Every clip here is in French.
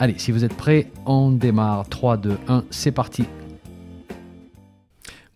Allez, si vous êtes prêts, on démarre. 3, 2, 1, c'est parti.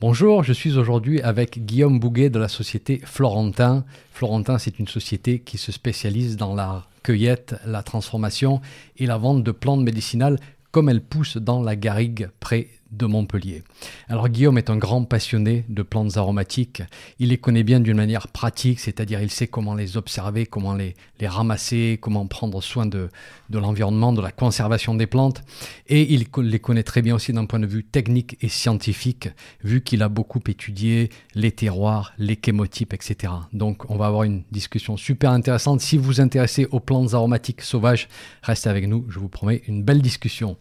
Bonjour, je suis aujourd'hui avec Guillaume Bouguet de la société Florentin. Florentin, c'est une société qui se spécialise dans la cueillette, la transformation et la vente de plantes médicinales comme elles poussent dans la garrigue près de Montpellier. Alors Guillaume est un grand passionné de plantes aromatiques. Il les connaît bien d'une manière pratique, c'est-à-dire il sait comment les observer, comment les, ramasser, comment prendre soin de, de l'environnement, de la conservation des plantes. Et il les connaît très bien aussi d'un point de vue technique et scientifique, vu qu'il a beaucoup étudié les terroirs, les chémotypes, etc. Donc on va avoir une discussion super intéressante. Si vous vous intéressez aux plantes aromatiques sauvages, restez avec nous, je vous promets une belle discussion.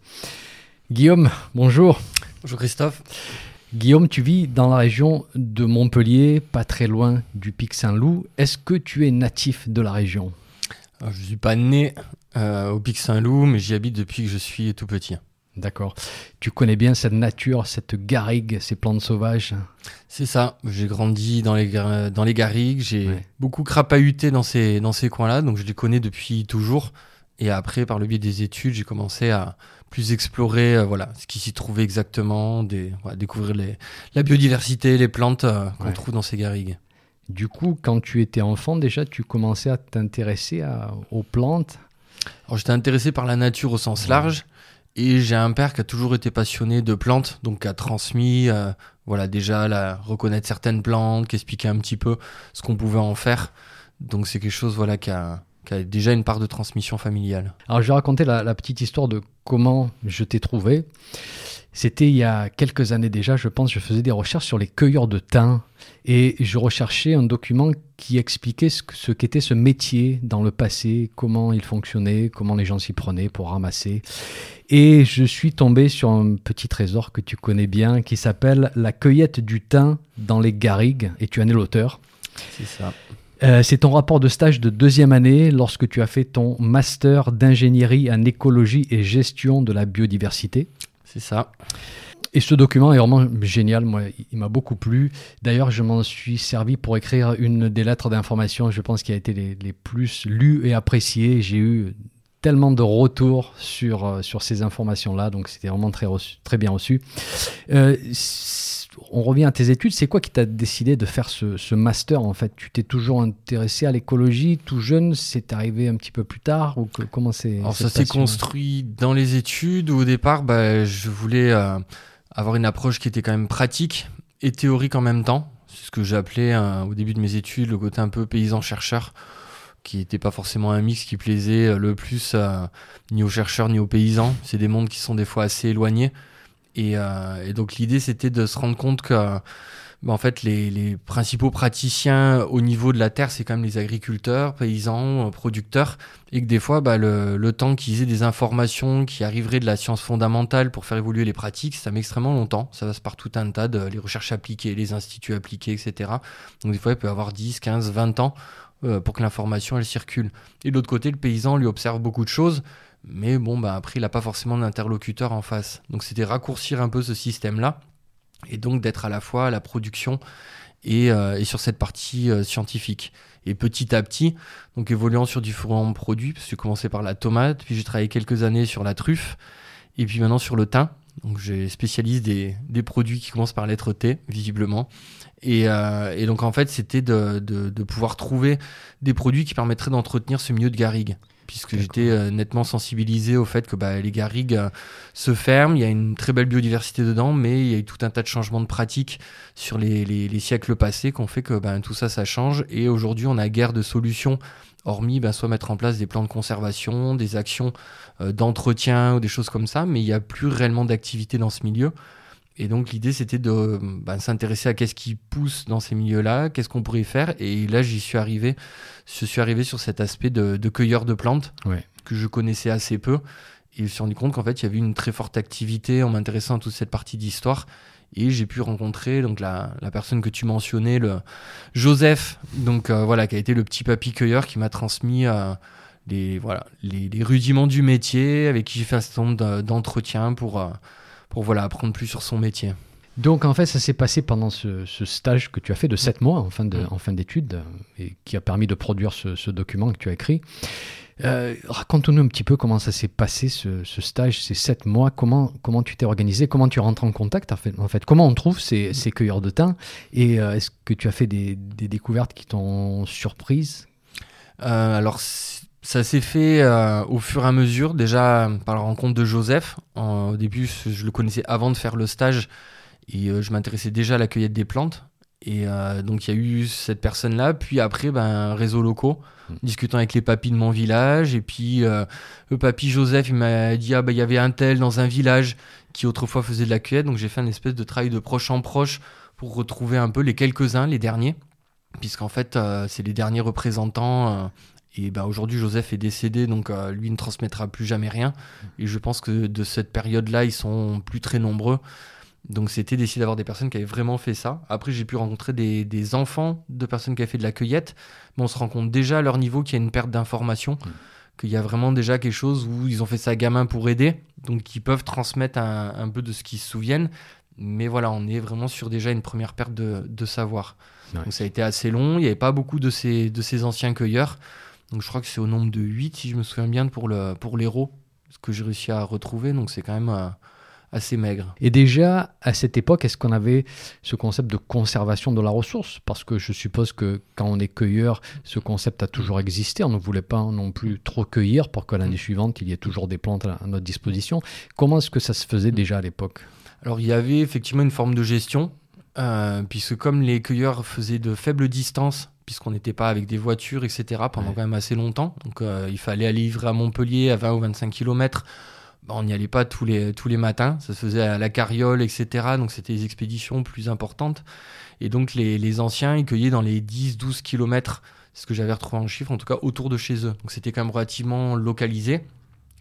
Guillaume, bonjour. Bonjour Christophe. Guillaume, tu vis dans la région de Montpellier, pas très loin du Pic Saint-Loup. Est-ce que tu es natif de la région? Je ne suis pas né euh, au Pic Saint-Loup, mais j'y habite depuis que je suis tout petit. D'accord. Tu connais bien cette nature, cette garrigue, ces plantes sauvages? C'est ça. J'ai grandi dans les, dans les garrigues. J'ai Ouais. beaucoup crapahuté dans ces, dans ces coins-là, donc je les connais depuis toujours. Et après, par le biais des études, j'ai commencé à plus explorer euh, voilà, ce qui s'y trouvait exactement, des, découvrir les, la biodiversité, les plantes euh, qu'on Ouais. trouve dans ces garrigues. Du coup, quand tu étais enfant, déjà, tu commençais à t'intéresser aux plantes? Alors j'étais intéressé par la nature au sens large et j'ai un père qui a toujours été passionné de plantes, donc qui a transmis euh, voilà déjà la reconnaître certaines plantes, qui expliquait un petit peu ce qu'on pouvait en faire. Donc c'est quelque chose voilà qui a, qui a déjà une part de transmission familiale. Alors, je vais raconter la, la petite histoire de comment je t'ai trouvé. C'était il y a quelques années déjà, je pense, je faisais des recherches sur les cueilleurs de thym et je recherchais un document qui expliquait ce, qu'était ce métier dans le passé, comment il fonctionnait, comment les gens s'y prenaient pour ramasser. Et je suis tombé sur un petit trésor que tu connais bien qui s'appelle La cueillette du thym dans les garrigues et tu en es l'auteur. C'est ça. Euh, c'est ton rapport de stage de deuxième année lorsque tu as fait ton master d'ingénierie en écologie et gestion de la biodiversité. C'est ça. Et ce document est vraiment génial, moi, il m'a beaucoup plu. D'ailleurs, je m'en suis servi pour écrire une des lettres d'information, je pense, qui a été les, les plus lues et appréciées. J'ai eu tellement de retours sur, euh, sur ces informations-là, donc c'était vraiment très, reçu- très bien reçu. Euh, on revient à tes études, c'est quoi qui t'a décidé de faire ce, ce master en fait? Tu t'es toujours intéressé à l'écologie, tout jeune, c'est arrivé un petit peu plus tard ou que- comment c'est Alors ça s'est construit dans les études où au départ bah, je voulais euh, avoir une approche qui était quand même pratique et théorique en même temps. C'est ce que appelé euh, au début de mes études le côté un peu paysan-chercheur qui n'était pas forcément un mix qui plaisait euh, le plus euh, ni aux chercheurs ni aux paysans. C'est des mondes qui sont des fois assez éloignés. Et, euh, et donc l'idée c'était de se rendre compte que bah, en fait les, principaux praticiens au niveau de la terre c'est quand même les agriculteurs, paysans, euh, producteurs et que des fois, bah, le, le temps qu'ils aient des informations qui arriveraient de la science fondamentale pour faire évoluer les pratiques, ça met extrêmement longtemps. Ça passe par tout un tas de les recherches appliquées, les instituts appliqués, etc. Donc des fois, il peut y avoir 10, 15, 20 ans euh, pour que l'information, elle circule. Et de l'autre côté, le paysan, lui, observe beaucoup de choses, mais bon, bah, après, il n'a pas forcément d'interlocuteur en face. Donc c'était raccourcir un peu ce système-là, et donc d'être à la fois à la production et, euh, et sur cette partie euh, scientifique. Et petit à petit, donc évoluant sur différents produits, parce que j'ai commencé par la tomate, puis j'ai travaillé quelques années sur la truffe, et puis maintenant sur le thym. Donc j'ai spécialise des, des produits qui commencent par lettre T, visiblement. Et, euh, et donc en fait, c'était de, de, de pouvoir trouver des produits qui permettraient d'entretenir ce milieu de garrigue. Puisque j'étais euh, nettement sensibilisé au fait que bah, les garrigues euh, se ferment, il y a une très belle biodiversité dedans, mais il y a eu tout un tas de changements de pratiques sur les, les, les siècles passés qu'on fait que ben, tout ça, ça change. Et aujourd'hui, on a guère de solutions, hormis ben, soit mettre en place des plans de conservation, des actions euh, d'entretien ou des choses comme ça, mais il n'y a plus réellement d'activité dans ce milieu. Et donc l'idée c'était de ben, s'intéresser à qu'est-ce qui pousse dans ces milieux-là, qu'est-ce qu'on pourrait faire. Et là j'y suis arrivé, je suis arrivé sur cet aspect de, de cueilleur de plantes Ouais. que je connaissais assez peu Et je me suis rendu compte qu'en fait, il y avait une très forte activité en m'intéressant à toute cette partie d'histoire. Et j'ai pu rencontrer donc la, la, personne que tu mentionnais, le Joseph, donc euh, voilà, qui a été le petit papy cueilleur qui m'a transmis euh, les, voilà, les, les, rudiments du métier, avec qui j'ai fait un certain nombre d'entretiens pour, euh, pour voilà, apprendre plus sur son métier. Donc en fait, ça s'est passé pendant ce, ce, stage que tu as fait de 7 mois en fin d'études et qui a permis de produire ce, ce document que tu as écrit. Euh, Raconte-nous un petit peu comment ça s'est passé ce, ce, stage, ces sept mois, comment, comment tu t'es organisé, comment tu rentres en contact en fait, en fait? Comment on trouve ces, ces cueilleurs de thym? Et euh, est-ce que tu as fait des, des découvertes qui t'ont surprise? Euh, Alors ça s'est fait euh, au fur et à mesure, déjà par la rencontre de Joseph. au début, je le connaissais avant de faire le stage et euh, je m'intéressais déjà à la cueillette des plantes. Et euh, donc il y a eu cette personne-là, puis après, ben, réseau locaux, mmh. discutant avec les papis de mon village. Et puis euh, le papy Joseph, il m'a dit, ah ben il y avait un tel dans un village qui autrefois faisait de la cueillette. Donc j'ai fait un espèce de travail de proche en proche pour retrouver un peu les quelques-uns, les derniers. Puisqu'en fait, euh, c'est les derniers représentants. Et ben aujourd'hui, Joseph est décédé, donc euh, lui ne transmettra plus jamais rien. Et je pense que de cette période-là, ils sont plus très nombreux. Donc c'était d'essayer d'avoir des personnes qui avaient vraiment fait ça. Après j'ai pu rencontrer des, des, enfants de personnes qui avaient fait de la cueillette, mais on se rend compte déjà à leur niveau qu'il y a une perte d'information, mmh. qu'il y a vraiment déjà quelque chose où ils ont fait ça gamin pour aider, donc ils peuvent transmettre un, un peu de ce qu'ils se souviennent. Mais voilà, on est vraiment sur déjà une première perte de, de savoir. Ouais. Donc ça a été assez long, il n'y avait pas beaucoup de ces, de ces anciens cueilleurs. Donc je crois que c'est au nombre de 8, si je me souviens bien, pour l'héros, pour ce que j'ai réussi à retrouver. Donc c'est quand même... Euh, assez maigre. Et déjà, à cette époque, est-ce qu'on avait ce concept de conservation de la ressource? Parce que je suppose que quand on est cueilleur, ce concept a toujours existé. On ne voulait pas non plus trop cueillir pour que l'année suivante, il y ait toujours des plantes à notre disposition. Comment est-ce que ça se faisait déjà à l'époque? Alors, il y avait effectivement une forme de gestion, euh, puisque comme les cueilleurs faisaient de faibles distances, puisqu'on n'était pas avec des voitures, etc., pendant ouais. quand même assez longtemps, donc euh, il fallait aller livrer à Montpellier à 20 ou 25 km bah, on n'y allait pas tous les, tous les matins, ça se faisait à la carriole, etc. Donc c'était des expéditions plus importantes. Et donc les, les anciens, ils cueillaient dans les 10-12 km, c'est ce que j'avais retrouvé en chiffre, en tout cas autour de chez eux. Donc c'était quand même relativement localisé.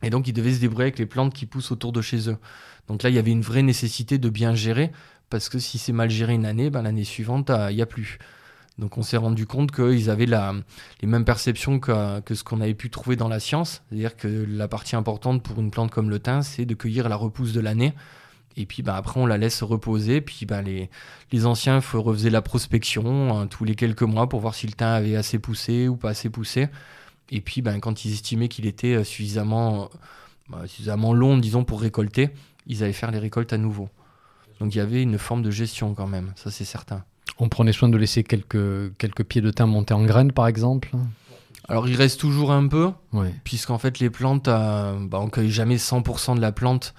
Et donc ils devaient se débrouiller avec les plantes qui poussent autour de chez eux. Donc là, il y avait une vraie nécessité de bien gérer, parce que si c'est mal géré une année, ben, l'année suivante, il n'y a plus. Donc on s'est rendu compte qu'ils avaient la, les mêmes perceptions que, ce qu'on avait pu trouver dans la science. C'est-à-dire que la partie importante pour une plante comme le thym, c'est de cueillir la repousse de l'année. Et puis bah, après, on la laisse reposer. Puis bah, les, les anciens refaisaient la prospection hein, tous les quelques mois pour voir si le thym avait assez poussé ou pas assez poussé. Et puis bah, quand ils estimaient qu'il était suffisamment, bah, suffisamment long, disons, pour récolter, ils allaient faire les récoltes à nouveau. Donc il y avait une forme de gestion quand même, ça c'est certain. On prenait soin de laisser quelques, quelques pieds de thym monter en graines, par exemple Alors, il reste toujours un peu, ouais. puisqu'en fait, les plantes, euh, bah, on cueille jamais 100% de la plante,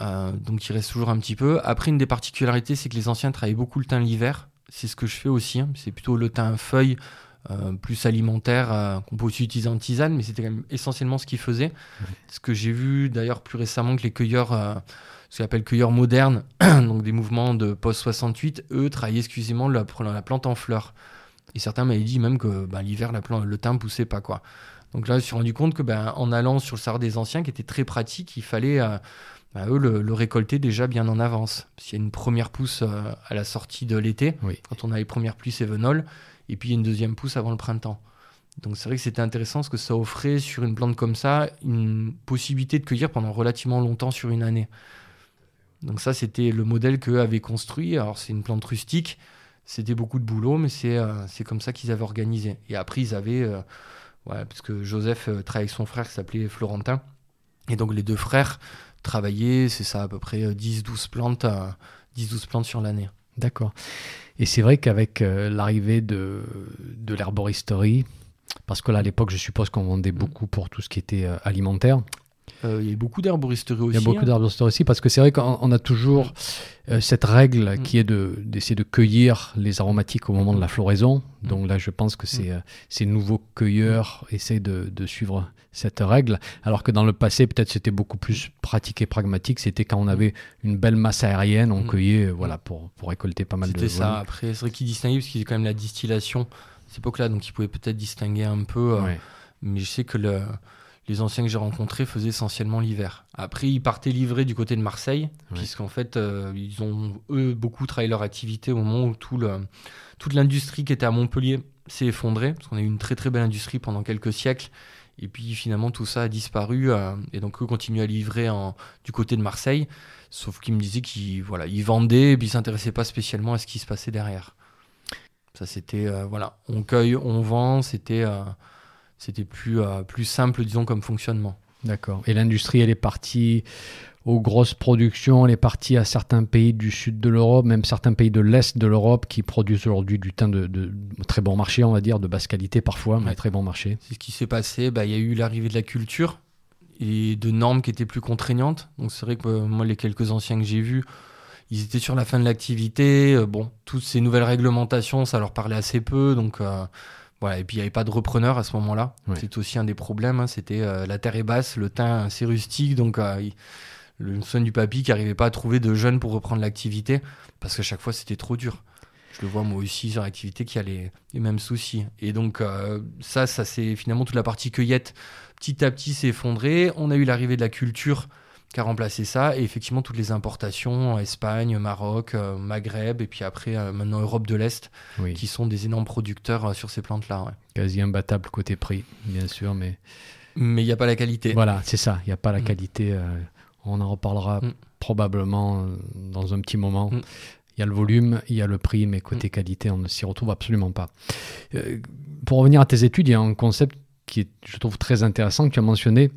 euh, donc il reste toujours un petit peu. Après, une des particularités, c'est que les anciens travaillaient beaucoup le thym l'hiver. C'est ce que je fais aussi. Hein. C'est plutôt le thym feuille, euh, plus alimentaire, euh, qu'on peut aussi utiliser en tisane, mais c'était quand même essentiellement ce qu'ils faisaient. Ouais. Ce que j'ai vu d'ailleurs plus récemment que les cueilleurs ce qu'on appelle cueilleurs modernes, donc des mouvements de post-68, eux travaillaient exclusivement la, la, plante en fleurs. Et certains m'avaient dit même que bah, l'hiver, le thym ne poussait pas. quoi. Donc là, je me suis rendu compte que bah, en allant sur le savoir des anciens, qui était très pratique, il fallait euh, bah, eux le, le, récolter déjà bien en avance. Parce qu'il y a une première pousse euh, à la sortie de l'été, oui. quand on a les premières pluies sévenoles, et puis il y a une deuxième pousse avant le printemps. Donc c'est vrai que c'était intéressant parce que ça offrait sur une plante comme ça une possibilité de cueillir pendant relativement longtemps sur une année. Donc ça, c'était le modèle qu'eux avaient construit. Alors c'est une plante rustique, c'était beaucoup de boulot, mais c'est euh, comme ça qu'ils avaient organisé. Et après, ils avaient, euh, parce que Joseph euh, travaillait avec son frère qui s'appelait Florentin. Et donc les deux frères travaillaient, c'est ça, à peu près 10-12 plantes, 10-12 plantes sur l'année. D'accord. Et c'est vrai qu'avec l'arrivée de, de l'herboristerie, parce que là, à l'époque, je suppose qu'on vendait beaucoup pour tout ce qui était alimentaire. Euh, il y a beaucoup d'herboristerie aussi. Il y a beaucoup hein. d'herboristerie aussi parce que c'est vrai qu'on a toujours euh, cette règle mm. qui est d'essayer de, de, cueillir les aromatiques au moment de la floraison. Mm. Donc là, je pense que ces, mm. ces nouveaux cueilleurs essaient de, de, suivre cette règle. Alors que dans le passé, peut-être c'était beaucoup plus pratique et pragmatique. C'était quand on avait une belle masse aérienne, on cueillait euh, voilà, pour, pour récolter pas mal de. C'était ça. Après, c'est vrai qu'ils distinguaient parce qu'il y a quand même la distillation à cette époque-là. Donc ils pouvaient peut-être distinguer un peu. Ouais. mais je sais que le les anciens que j'ai rencontrés faisaient essentiellement l'hiver. Après, ils partaient livrer du côté de Marseille, puisqu'en fait, euh, ils ont, eux, beaucoup travaillé leur activité au moment où tout le, toute l'industrie qui était à Montpellier s'est effondrée, parce qu'on a eu une très très belle industrie pendant quelques siècles. Et puis finalement, tout ça a disparu. Euh, et donc, eux continuent à livrer en, du côté de Marseille. Sauf qu'ils me disaient qu'ils voilà, ils vendaient et puis ils s'intéressaient pas spécialement à ce qui se passait derrière. Ça, c'était, euh, voilà, on cueille, on vend, c'était c'était plus, euh, plus simple, disons, comme fonctionnement. D'accord. Et l'industrie, elle est partie aux grosses productions, elle est partie à certains pays du sud de l'Europe, même certains pays de l'est de l'Europe qui produisent aujourd'hui du thym de, très bon marché, on va dire, de basse qualité parfois, mais très bon marché. C'est ce qui s'est passé. Bah, il y a eu l'arrivée de la culture et de normes qui étaient plus contraignantes. Donc c'est vrai que euh, moi, les quelques anciens que j'ai vus, ils étaient sur la fin de l'activité. Euh, bon, toutes ces nouvelles réglementations, ça leur parlait assez peu. Donc voilà, et puis il n'y avait pas de repreneur à ce moment-là. C'est aussi un des problèmes. Hein. C'était euh, la terre est basse, le teint assez rustique, donc euh, le son du papy qui n'arrivait pas à trouver de jeunes pour reprendre l'activité parce qu'à chaque fois c'était trop dur. Je le vois moi aussi sur l'activité qui a les, mêmes soucis. Et donc euh, ça, ça c'est finalement toute la partie cueillette petit à petit s'est effondrée. On a eu l'arrivée de la culture qui a remplacé ça. Et effectivement, toutes les importations, Espagne, Maroc, euh, Maghreb, et puis après, euh, maintenant Europe de l'Est, qui sont des énormes producteurs euh, sur ces plantes-là. Quasi imbattable côté prix, bien sûr, mais. Mais il n'y a pas la qualité. Voilà, c'est ça, il n'y a pas la mm. qualité. on en reparlera mm. probablement dans un petit moment. Mm. Il y a le volume, il y a le prix, mais côté qualité, on ne s'y retrouve absolument pas. pour revenir à tes études, il y a un concept qui est, je trouve, très intéressant que tu as mentionné, euh,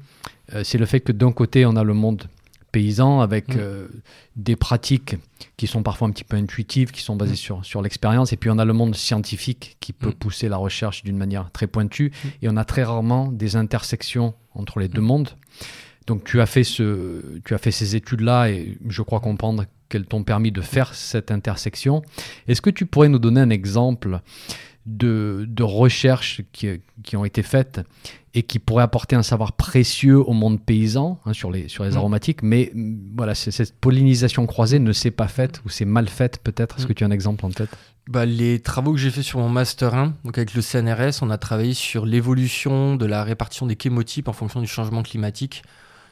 c'est le fait que d'un côté, on a le monde paysan avec mm. euh, des pratiques qui sont parfois un petit peu intuitives, qui sont basées mm. sur, sur l'expérience, et puis on a le monde scientifique qui peut mm. pousser la recherche d'une manière très pointue, et on a très rarement des intersections entre les deux mondes. Donc tu as fait, ce, tu as fait ces études-là, et je crois comprendre qu'elles t'ont permis de faire cette intersection. Est-ce que tu pourrais nous donner un exemple de, de recherches qui, qui, ont été faites et qui pourraient apporter un savoir précieux au monde paysan hein, sur, les, sur les mm. aromatiques, mais mm, voilà, cette pollinisation croisée ne s'est pas faite ou c'est mal faite peut-être. Est-ce que mm. tu as un exemple en tête? Bah, Les travaux que j'ai fait sur mon Master 1, donc avec le CNRS, on a travaillé sur l'évolution de la répartition des chémotypes en fonction du changement climatique.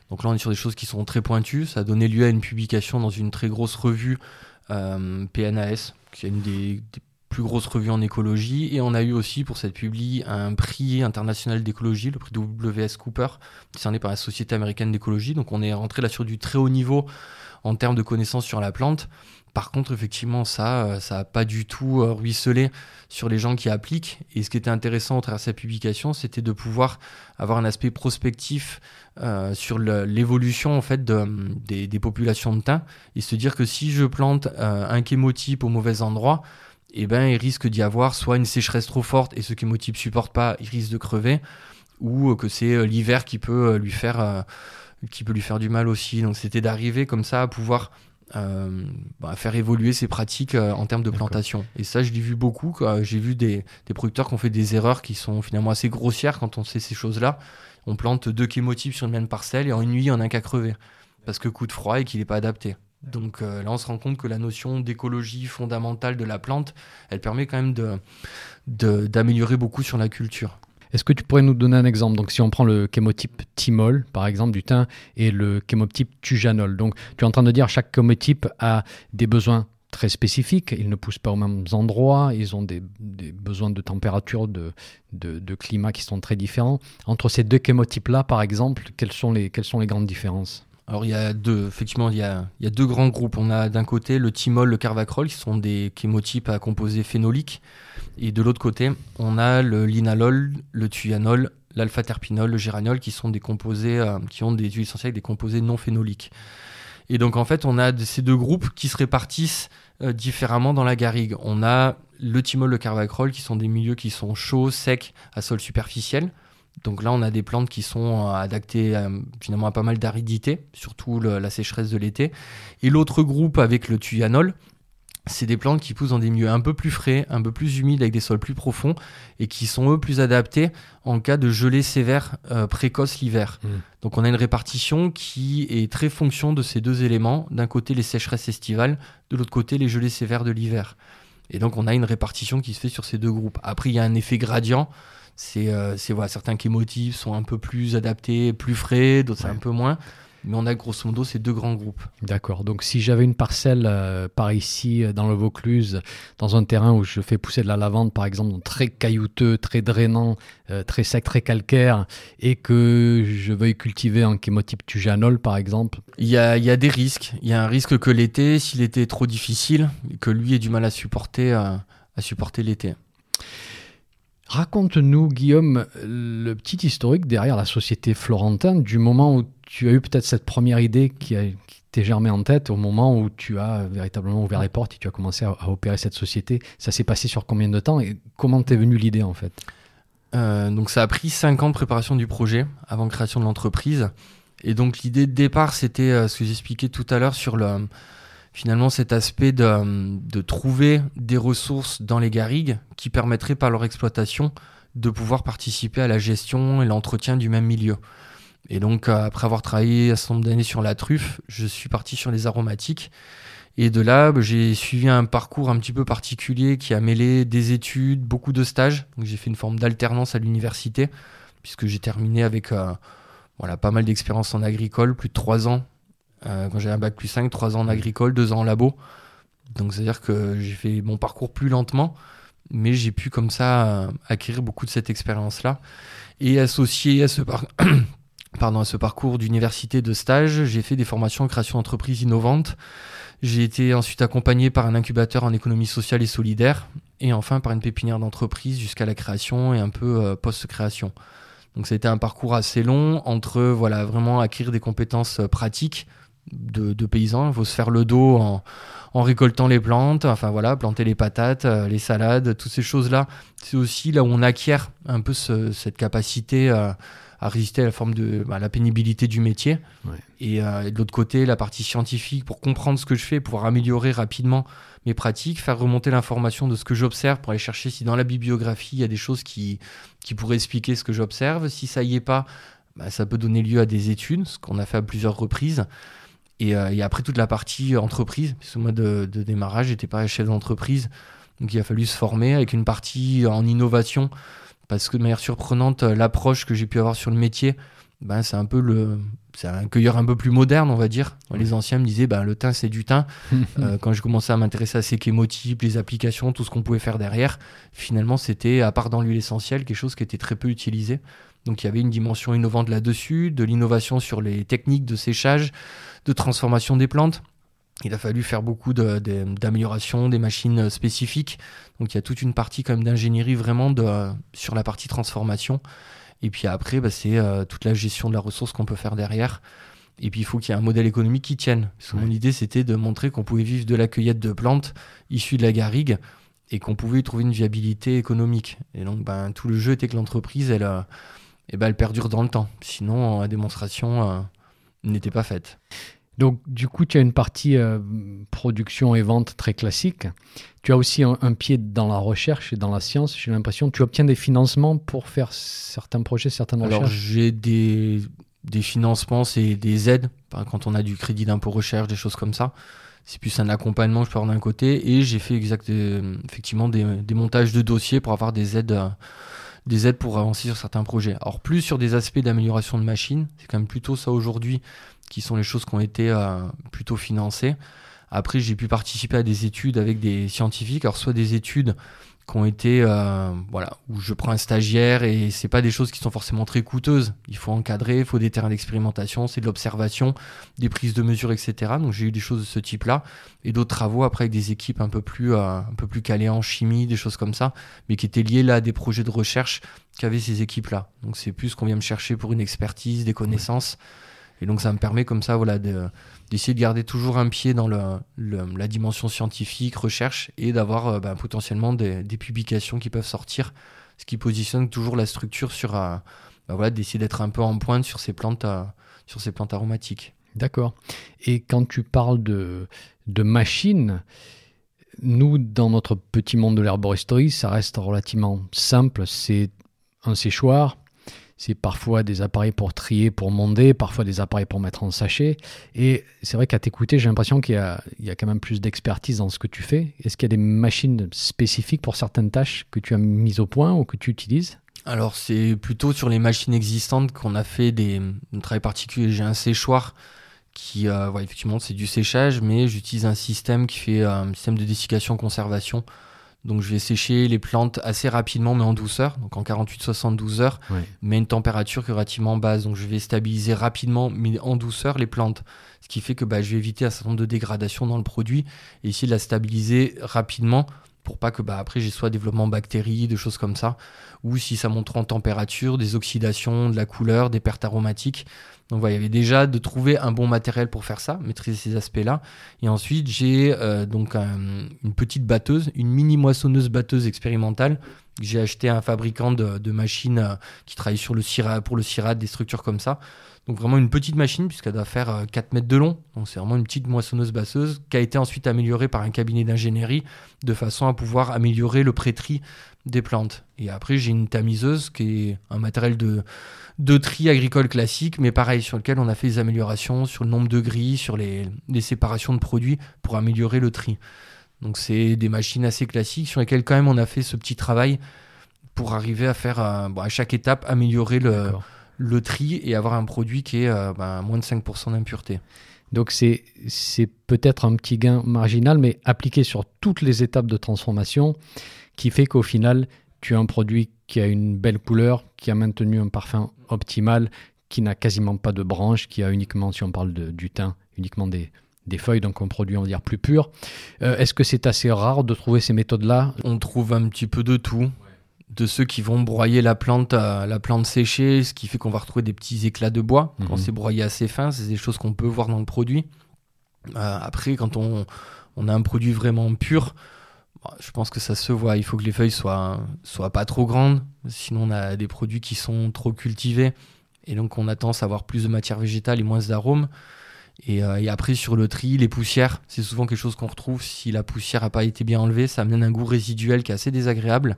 Donc là, on est sur des choses qui sont très pointues. Ça a donné lieu à une publication dans une très grosse revue euh, PNAS, qui est une des, des plus grosse revue en écologie. Et on a eu aussi pour cette publi un prix international d'écologie, le prix WS Cooper, décerné par la Société américaine d'écologie. Donc on est rentré là sur du très haut niveau en termes de connaissances sur la plante. Par contre, effectivement, ça, euh, ça n'a pas du tout euh, ruisselé sur les gens qui appliquent. Et ce qui était intéressant au travers de cette publication, c'était de pouvoir avoir un aspect prospectif euh, sur l'évolution en fait de, des, populations de thym et se dire que si je plante un chémotype au mauvais endroit, eh ben, il risque d'y avoir soit une sécheresse trop forte et ce qui ne supporte pas, il risque de crever, ou que c'est euh, l'hiver qui peut euh, lui faire euh, qui peut lui faire du mal aussi. Donc c'était d'arriver comme ça à pouvoir bah, faire évoluer ses pratiques en termes de plantation. Et ça, je l'ai vu beaucoup. J'ai vu des, des, producteurs qui ont fait des erreurs qui sont finalement assez grossières quand on sait ces choses-là. On plante deux chémotypes sur une même parcelle et en une nuit, on a un qu'à crever. Parce que coup de froid et qu'il n'est pas adapté. Donc euh, là, on se rend compte que la notion d'écologie fondamentale de la plante, elle permet quand même d'améliorer beaucoup sur la culture. Est-ce que tu pourrais nous donner un exemple? Donc, si on prend le chémotype thymol, par exemple, du thym, et le chémotype tujanol. Donc, tu es en train de dire que chaque chémotype a des besoins très spécifiques. Ils ne poussent pas aux mêmes endroits. Ils ont des, besoins de température, de, de, climat qui sont très différents. Entre ces deux chémotypes-là, par exemple, quelles sont les, quelles sont les grandes différences? Alors il y a deux, effectivement, il y a, il y a deux grands groupes. On a d'un côté le thymol, le carvacrol, qui sont des chémotypes à composés phénoliques. Et de l'autre côté, on a le linalol, le thuyanol, l'alpha-terpinol, le géranol, qui sont des composés, euh, qui ont des huiles essentielles des composés non phénoliques. Et donc en fait, on a ces deux groupes qui se répartissent euh, différemment dans la garrigue. On a le thymol, le carvacrol, qui sont des milieux qui sont chauds, secs, à sol superficiel. Donc là, on a des plantes qui sont euh, adaptées euh, finalement à pas mal d'aridité, surtout la sécheresse de l'été. Et l'autre groupe avec le thuyanol, c'est des plantes qui poussent dans des milieux un peu plus frais, un peu plus humides, avec des sols plus profonds, et qui sont eux plus adaptés en cas de gelée sévère euh, précoce l'hiver. Mmh. Donc on a une répartition qui est très fonction de ces deux éléments. D'un côté les sécheresses estivales, de l'autre côté les gelées sévères de l'hiver. Et donc on a une répartition qui se fait sur ces deux groupes. Après il y a un effet gradient C'est voilà, certains chémotifs sont un peu plus adaptés, plus frais, d'autres un peu moins. Mais on a grosso modo ces deux grands groupes. D'accord. Donc si j'avais une parcelle euh, par ici, euh, dans le Vaucluse, dans un terrain où je fais pousser de la lavande, par exemple, très caillouteux, très drainant, euh, très sec, très calcaire, et que je veuille cultiver un chémotype tujanol, par exemple Il y a, y a, des risques. Il y a un risque que l'été, s'il était trop difficile, que lui ait du mal à supporter, à supporter l'été. Raconte-nous, Guillaume, le petit historique derrière la société Florentin, du moment où tu as eu peut-être cette première idée qui, t'est germée en tête, au moment où tu as véritablement ouvert les portes et tu as commencé à, opérer cette société. Ça s'est passé sur combien de temps et comment t'es venue l'idée en fait? Euh, Donc ça a pris 5 ans de préparation du projet avant création de l'entreprise. Et donc l'idée de départ, c'était euh, ce que j'expliquais tout à l'heure sur le finalement cet aspect de, trouver des ressources dans les garrigues qui permettraient par leur exploitation de pouvoir participer à la gestion et l'entretien du même milieu. Et donc euh, après avoir travaillé un certain nombre d'années sur la truffe, je suis parti sur les aromatiques. Et de là, bah, j'ai suivi un parcours un petit peu particulier qui a mêlé des études, beaucoup de stages. Donc j'ai fait une forme d'alternance à l'université, puisque j'ai terminé avec euh, voilà, pas mal d'expérience en agricole, plus de trois ans euh, quand j'avais un bac plus 5, 3 ans en agricole, 2 ans en labo. Donc c'est-à-dire que j'ai fait mon parcours plus lentement, mais j'ai pu comme ça euh, acquérir beaucoup de cette expérience-là. Et associé à ce, Pardon, à ce parcours d'université de stage, j'ai fait des formations en création d'entreprises innovantes. J'ai été ensuite accompagné par un incubateur en économie sociale et solidaire, et enfin par une pépinière d'entreprise jusqu'à la création et un peu euh, post-création. Donc ça a été un parcours assez long entre voilà vraiment acquérir des compétences pratiques, de, paysans. Il faut se faire le dos en, récoltant les plantes, enfin voilà, planter les patates, euh, les salades, toutes ces choses-là. C'est aussi là où on acquiert un peu cette capacité euh, à résister à la forme de bah, la pénibilité du métier. Euh, et, de l'autre côté, la partie scientifique pour comprendre ce que je fais, pouvoir améliorer rapidement mes pratiques, faire remonter l'information de ce que j'observe pour aller chercher si dans la bibliographie il y a des choses qui, qui pourraient expliquer ce que j'observe. Si ça y est pas, bah, ça peut donner lieu à des études, ce qu'on a fait à plusieurs reprises. Euh, et, après toute la partie entreprise, parce que moi de, de démarrage, j'étais pas chef d'entreprise, donc il a fallu se former avec une partie en innovation, parce que de manière surprenante, l'approche que j'ai pu avoir sur le métier, ben, c'est un peu le, c'est un cueilleur un peu plus moderne, on va dire. Les anciens me disaient, ben, le thym, c'est du thym. Euh, quand je commençais à m'intéresser à ces chémotypes, les applications, tout ce qu'on pouvait faire derrière, finalement, c'était, à part dans l'huile essentielle, quelque chose qui était très peu utilisé. Donc il y avait une dimension innovante là-dessus, de l'innovation sur les techniques de séchage, de transformation des plantes. Il a fallu faire beaucoup d'améliorations, des machines spécifiques. Donc il y a toute une partie quand même d'ingénierie vraiment de, sur la partie transformation. Et puis après, bah, c'est euh, toute la gestion de la ressource qu'on peut faire derrière. Et puis il faut qu'il y ait un modèle économique qui tienne. Mon idée, c'était de montrer qu'on pouvait vivre de la cueillette de plantes issues de la garrigue et qu'on pouvait y trouver une viabilité économique. Et donc ben, tout le jeu était que l'entreprise, elle, euh, eh ben, elle perdure dans le temps. Sinon, la démonstration euh, n'était pas faite. Donc, du coup, tu as une partie euh, production et vente très classique. Tu as aussi un, pied dans la recherche et dans la science, j'ai l'impression. Tu obtiens des financements pour faire certains projets, certaines recherches? Alors, j'ai des, des financements, c'est des aides. Quand on a du crédit d'impôt recherche, des choses comme ça. C'est plus un accompagnement, je peux d'un côté. Et j'ai fait exact, euh, effectivement des, des, montages de dossiers pour avoir des aides des aides pour avancer sur certains projets. Alors plus sur des aspects d'amélioration de machines, c'est quand même plutôt ça aujourd'hui qui sont les choses qui ont été euh, plutôt financées. Après, j'ai pu participer à des études avec des scientifiques, alors soit des études ont été euh, voilà où je prends un stagiaire et c'est pas des choses qui sont forcément très coûteuses. Il faut encadrer, il faut des terrains d'expérimentation, c'est de l'observation, des prises de mesures, etc. Donc j'ai eu des choses de ce type-là et d'autres travaux après avec des équipes un peu plus euh, un peu plus calées en chimie, des choses comme ça, mais qui étaient liées là à des projets de recherche qu'avaient ces équipes-là. Donc c'est plus qu'on vient me chercher pour une expertise, des connaissances. Et donc ça me permet comme ça voilà de d'essayer de garder toujours un pied dans le, la dimension scientifique, recherche, et d'avoir euh, bah, potentiellement des, publications qui peuvent sortir, ce qui positionne toujours la structure sur, euh, bah, voilà, d'essayer d'être un peu en pointe sur ces plantes, euh, sur ces plantes aromatiques. D'accord. Et quand tu parles de, de machines, nous, dans notre petit monde de l'herboristerie, ça reste relativement simple. C'est un séchoir, c'est parfois des appareils pour trier, pour monder, parfois des appareils pour mettre en sachet. Et c'est vrai qu'à t'écouter, j'ai l'impression qu'il y, a, quand même plus d'expertise dans ce que tu fais. Est-ce qu'il y a des machines spécifiques pour certaines tâches que tu as mises au point ou que tu utilises? Alors c'est plutôt sur les machines existantes qu'on a fait des, un travail particulier. J'ai un séchoir qui, euh, effectivement, c'est du séchage, mais j'utilise un système qui fait euh, un système de dessiccation-conservation. Donc je vais sécher les plantes assez rapidement, mais en douceur, donc en 48-72 heures, mais une température qui est relativement basse. Donc je vais stabiliser rapidement, mais en douceur, les plantes. Ce qui fait que bah, je vais éviter un certain nombre de dégradations dans le produit et essayer de la stabiliser rapidement pour pas que bah, après j'ai soit développement bactéries, des choses comme ça, ou si ça monte en température, des oxydations, de la couleur, des pertes aromatiques. Donc voilà, il y avait déjà de trouver un bon matériel pour faire ça, maîtriser ces aspects-là. Et ensuite, j'ai euh, donc une petite batteuse, une mini moissonneuse batteuse expérimentale. J'ai acheté un fabricant de, machines euh, qui travaille sur le CIRA, pour le CIRAD, des structures comme ça. Donc vraiment une petite machine puisqu'elle doit faire 4 euh, mètres de long. Donc c'est vraiment une petite moissonneuse basseuse qui a été ensuite améliorée par un cabinet d'ingénierie de façon à pouvoir améliorer le pré-tri des plantes. Et après j'ai une tamiseuse qui est un matériel de, de tri agricole classique, mais pareil sur lequel on a fait des améliorations sur le nombre de grilles, sur les, séparations de produits pour améliorer le tri. Donc c'est des machines assez classiques sur lesquelles quand même on a fait ce petit travail pour arriver à faire euh, à chaque étape améliorer le le tri et avoir un produit qui est euh, ben, moins de 5% d'impureté. Donc c'est, c'est peut-être un petit gain marginal, mais appliqué sur toutes les étapes de transformation, qui fait qu'au final, tu as un produit qui a une belle couleur, qui a maintenu un parfum optimal, qui n'a quasiment pas de branches, qui a uniquement, si on parle de, du thym, uniquement des, des feuilles, donc un produit, on va dire, plus pur. Euh, est-ce que c'est assez rare de trouver ces méthodes-là? On trouve un petit peu de tout de ceux qui vont broyer la plante, la plante séchée, ce qui fait qu'on va retrouver des petits éclats de bois. Quand mhm. c'est broyé assez fin, c'est des choses qu'on peut voir dans le produit. Euh, après, quand on, a un produit vraiment pur, bah, je pense que ça se voit. Il faut que les feuilles soient, soient pas trop grandes. Sinon, on a des produits qui sont trop cultivés. Et donc, on a tendance à avoir plus de matière végétale et moins d'arômes. Et, euh, et, après, sur le tri, les poussières, c'est souvent quelque chose qu'on retrouve. Si la poussière n'a pas été bien enlevée, ça amène un goût résiduel qui est assez désagréable.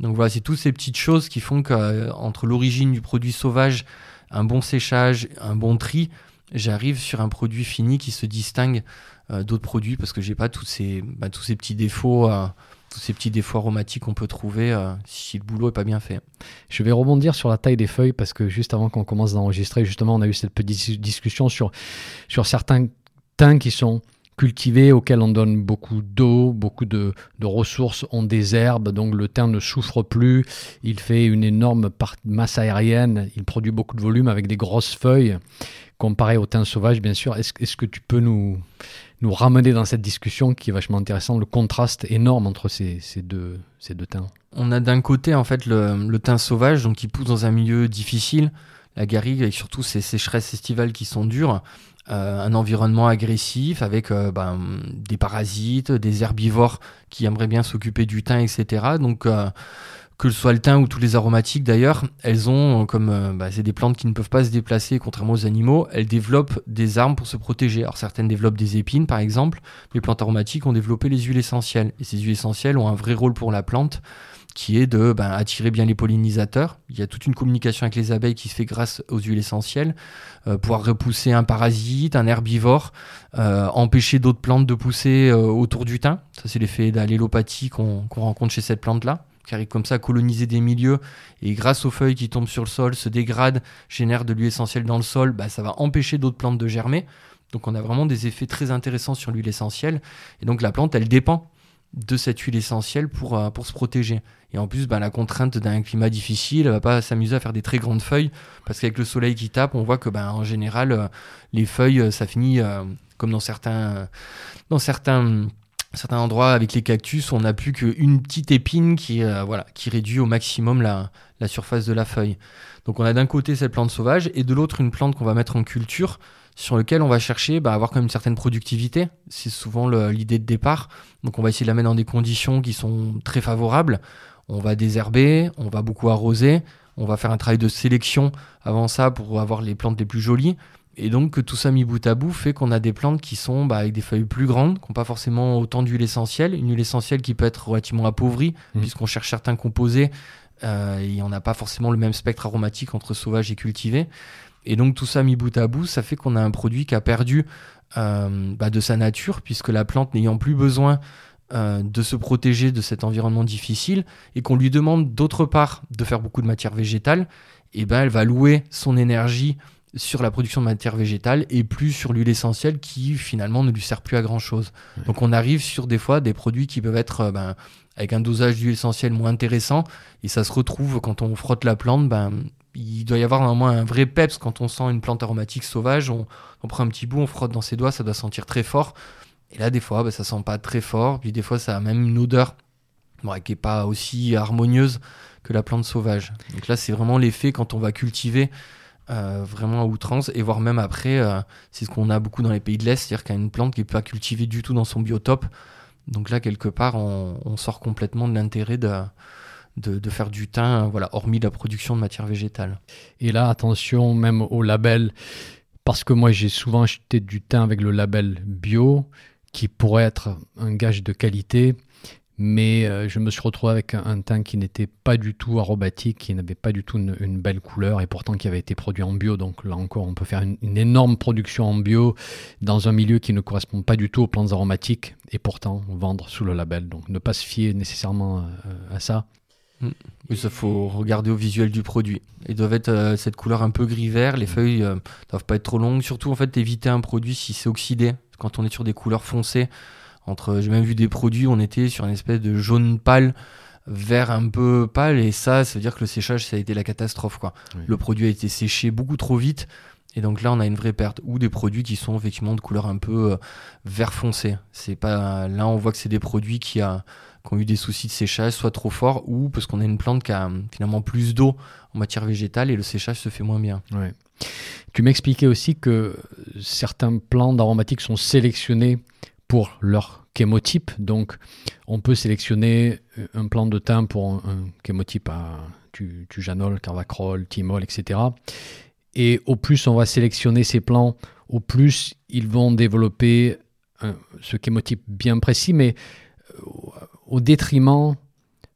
Donc voilà, c'est toutes ces petites choses qui font qu'entre euh, l'origine du produit sauvage, un bon séchage, un bon tri, j'arrive sur un produit fini qui se distingue euh, d'autres produits parce que j'ai pas tous ces, bah, tous ces petits défauts. Euh, tous ces petits défauts aromatiques qu'on peut trouver si le boulot est pas bien fait. Je vais rebondir sur la taille des feuilles parce que juste avant qu'on commence d'enregistrer, justement, on a eu cette petite discussion sur, sur certains teints qui sont cultivés auxquels on donne beaucoup d'eau, beaucoup de, ressources, ont des herbes, donc le thym ne souffre plus, il fait une énorme masse aérienne, il produit beaucoup de volume avec des grosses feuilles, comparé au thym sauvage bien sûr. Est-ce que tu peux nous, nous ramener dans cette discussion qui est vachement intéressante, le contraste énorme entre ces, deux, ces deux thym? On a d'un côté en fait le, le thym sauvage, donc qui pousse dans un milieu difficile, la garrigue et surtout ces sécheresses estivales qui sont dures, un environnement agressif avec euh, ben, des parasites, des herbivores qui aimeraient bien s'occuper du thym, etc. Donc euh, que ce soit le thym ou tous les aromatiques d'ailleurs, elles ont comme bah, c'est des plantes qui ne peuvent pas se déplacer contrairement aux animaux, elles développent des armes pour se protéger. Alors certaines développent des épines par exemple, les plantes aromatiques ont développé les huiles essentielles et ces huiles essentielles ont un vrai rôle pour la plante qui est de ben, attirer bien les pollinisateurs. Il y a toute une communication avec les abeilles qui se fait grâce aux huiles essentielles, euh, pouvoir repousser un parasite, un herbivore, euh, empêcher d'autres plantes de pousser euh, autour du thym. Ça, c'est l'effet d'allélopathie qu'on rencontre chez cette plante-là qui arrive comme ça à coloniser des milieux et grâce aux feuilles qui tombent sur le sol, se dégradent, génèrent de l'huile essentielle dans le sol, bah, ça va empêcher d'autres plantes de germer. Donc on a vraiment des effets très intéressants sur l'huile essentielle. Et donc la plante, elle dépend de cette huile essentielle pour, euh, pour se protéger. Et en plus, bah, la contrainte d'un climat difficile, elle va pas s'amuser à faire des très grandes feuilles, parce qu'avec le soleil qui tape, on voit que bah, en général, euh, les feuilles, euh, ça finit comme dans certains, dans certains, certains endroits avec les cactus, on n'a plus qu'une petite épine qui, voilà, qui réduit au maximum la, la surface de la feuille. Donc on a d'un côté cette plante sauvage, et de l'autre une plante qu'on va mettre en culture, sur lequel on va chercher bah, à avoir quand même une certaine productivité. C'est souvent l'idée de départ. Donc on va essayer de la mettre dans des conditions qui sont très favorables. On va désherber, on va beaucoup arroser, on va faire un travail de sélection avant ça pour avoir les plantes les plus jolies. Et donc tout ça mis bout à bout fait qu'on a des plantes qui sont bah, avec des feuilles plus grandes, qui n'ont pas forcément autant d'huile essentielle, une huile essentielle qui peut être relativement appauvrie, mmh. puisqu'on cherche certains composés, euh, et on n'a pas forcément le même spectre aromatique entre sauvage et cultivé. Et donc tout ça mis bout à bout, ça fait qu'on a un produit qui a perdu euh, bah, de sa nature, puisque la plante n'ayant plus besoin euh, de se protéger de cet environnement difficile et qu'on lui demande d'autre part de faire beaucoup de matière végétale, et eh ben elle va louer son énergie sur la production de matière végétale et plus sur l'huile essentielle qui finalement ne lui sert plus à grand chose. Donc on arrive sur des fois des produits qui peuvent être euh, ben, avec un dosage d'huile essentielle moins intéressant et ça se retrouve quand on frotte la plante, ben, il doit y avoir normalement un vrai peps quand on sent une plante aromatique sauvage, on, prend un petit bout, on frotte dans ses doigts, ça doit sentir très fort. Et là des fois ben, ça sent pas très fort, puis des fois ça a même une odeur qui est pas aussi harmonieuse que la plante sauvage. Donc là c'est vraiment l'effet quand on va cultiver euh, vraiment à outrance, et voire même après, euh, c'est ce qu'on a beaucoup dans les pays de l'Est, c'est-à-dire qu'il y a une plante qui n'est pas cultivée du tout dans son biotope. Donc là, quelque part, on, sort complètement de l'intérêt de, de, faire du thym, voilà, hormis la production de matière végétale. Et là, attention même au label, parce que moi j'ai souvent acheté du thym avec le label bio, qui pourrait être un gage de qualité mais euh, je me suis retrouvé avec un, teint qui n'était pas du tout aromatique, qui n'avait pas du tout une, belle couleur et pourtant qui avait été produit en bio. Donc là encore, on peut faire une, énorme production en bio dans un milieu qui ne correspond pas du tout aux plantes aromatiques et pourtant vendre sous le label. Donc ne pas se fier nécessairement euh, à ça. Mm. Oui, ça faut regarder au visuel du produit. Ils doivent être euh, cette couleur un peu gris vert. Les mm. feuilles ne doivent pas être trop longues. Surtout en fait éviter un produit si c'est oxydé. Quand on est sur des couleurs foncées, entre, j'ai même vu des produits, on était sur une espèce de jaune pâle, vert un peu pâle, et ça, ça veut dire que le séchage, ça a été la catastrophe, quoi. Le produit a été séché beaucoup trop vite, et donc là, on a une vraie perte. Ou des produits qui sont effectivement de couleur un peu euh, vert foncé. C'est pas, là, on voit que c'est des produits qui, a, qui ont eu des soucis de séchage, soit trop fort, ou parce qu'on a une plante qui a finalement plus d'eau en matière végétale et le séchage se fait moins bien. Tu m'expliquais aussi que certains plants aromatiques sont sélectionnés pour leur chémotype. Donc, on peut sélectionner un plan de thym pour un, chémotype à tujanol, carvacrol, thymol, etc. Et au plus on va sélectionner ces plants, au plus ils vont développer ce chémotype bien précis, mais euh, au détriment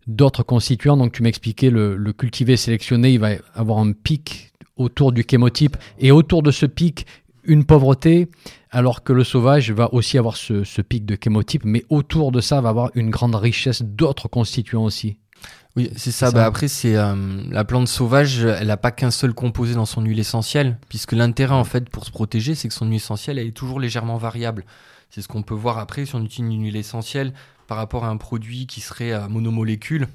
d'autres constituants. Donc tu m'expliquais, le, le cultivé sélectionné, il va avoir un pic autour du chémotype, et autour de ce pic, une pauvreté, alors que le sauvage va aussi avoir ce, pic de chémotype, mais autour de ça va avoir une grande richesse d'autres constituants aussi. Oui, c'est ça. Bah après, c'est euh, la plante sauvage, elle n'a pas qu'un seul composé dans son huile essentielle, puisque l'intérêt en fait pour se protéger, c'est que son huile essentielle, elle est toujours légèrement variable. C'est ce qu'on peut voir après si on utilise une huile essentielle par rapport à un produit qui serait à monomolécule